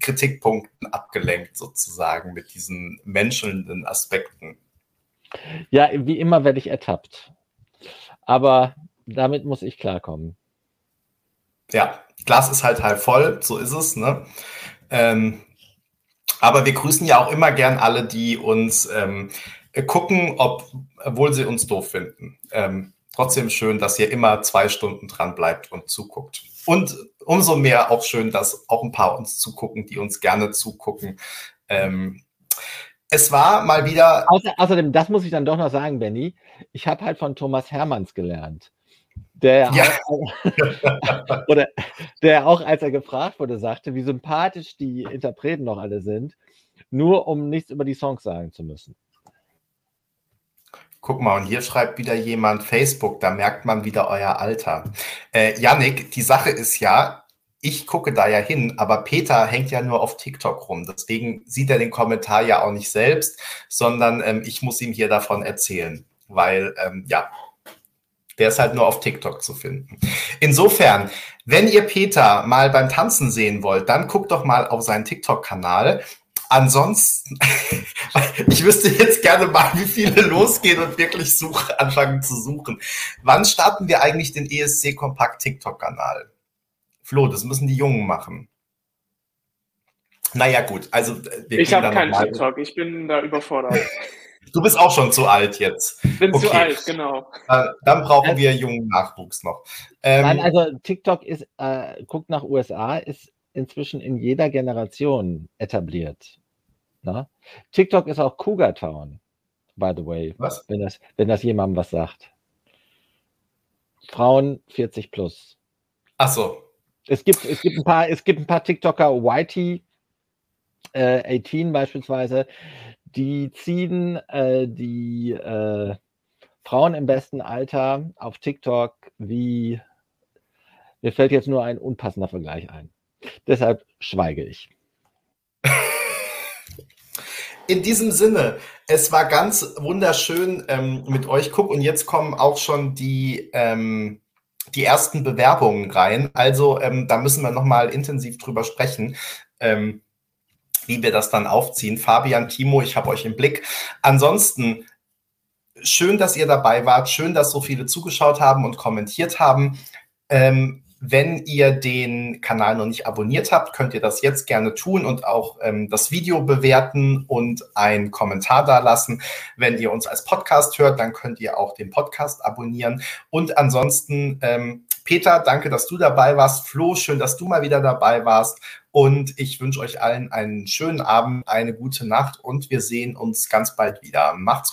Kritikpunkten abgelenkt, sozusagen, mit diesen menschelnden Aspekten. Ja, wie immer werde ich ertappt. Aber damit muss ich klarkommen. Ja, Glas ist halt halb voll, so ist es. Ne? Ähm, aber wir grüßen ja auch immer gern alle, die uns ähm, äh, gucken, ob, obwohl sie uns doof finden. Ähm, trotzdem schön, dass ihr immer zwei Stunden dran bleibt und zuguckt. Und umso mehr auch schön, dass auch ein paar uns zugucken, die uns gerne zugucken. Ähm, es war mal wieder. Außer, außerdem, das muss ich dann doch noch sagen, Benny. Ich habe halt von Thomas Hermanns gelernt. Der, ja. auch, oder, der auch, als er gefragt wurde, sagte, wie sympathisch die Interpreten noch alle sind, nur um nichts über die Songs sagen zu müssen. Guck mal, und hier schreibt wieder jemand Facebook, da merkt man wieder euer Alter. Äh, Yannick, die Sache ist ja, ich gucke da ja hin, aber Peter hängt ja nur auf TikTok rum. Deswegen sieht er den Kommentar ja auch nicht selbst, sondern ähm, ich muss ihm hier davon erzählen, weil ähm, ja, der ist halt nur auf TikTok zu finden. Insofern, wenn ihr Peter mal beim Tanzen sehen wollt, dann guckt doch mal auf seinen TikTok-Kanal. Ansonsten, ich wüsste jetzt gerne mal, wie viele losgehen und wirklich such, anfangen zu suchen. Wann starten wir eigentlich den ESC Kompakt TikTok-Kanal? Flo, das müssen die Jungen machen. Naja, gut. Also, ich habe keinen TikTok, ich bin da überfordert. Du bist auch schon zu alt jetzt. Ich bin okay. zu alt, genau. Äh, dann brauchen wir jungen Nachwuchs noch. Ähm, Nein, also TikTok ist, äh, guckt nach USA, ist inzwischen in jeder Generation etabliert. Na? TikTok ist auch Cougar Town, by the way. Was? Wenn das, wenn das jemandem was sagt. Frauen 40 plus. Ach so. Es gibt, es gibt ein paar, es gibt ein paar TikToker, YT äh, 18 beispielsweise, die ziehen äh, die äh, Frauen im besten Alter auf TikTok wie, mir fällt jetzt nur ein unpassender Vergleich ein. Deshalb schweige ich. In diesem Sinne, es war ganz wunderschön ähm, mit euch. Guck, und jetzt kommen auch schon die, ähm, die ersten Bewerbungen rein. Also ähm, da müssen wir nochmal intensiv drüber sprechen. Ähm, wie wir das dann aufziehen. Fabian, Timo, ich habe euch im Blick. Ansonsten schön, dass ihr dabei wart. Schön, dass so viele zugeschaut haben und kommentiert haben. Ähm, wenn ihr den Kanal noch nicht abonniert habt, könnt ihr das jetzt gerne tun und auch ähm, das Video bewerten und einen Kommentar da lassen. Wenn ihr uns als Podcast hört, dann könnt ihr auch den Podcast abonnieren. Und ansonsten, ähm, Peter, danke, dass du dabei warst. Flo, schön, dass du mal wieder dabei warst. Und ich wünsche euch allen einen schönen Abend, eine gute Nacht und wir sehen uns ganz bald wieder. Macht's gut.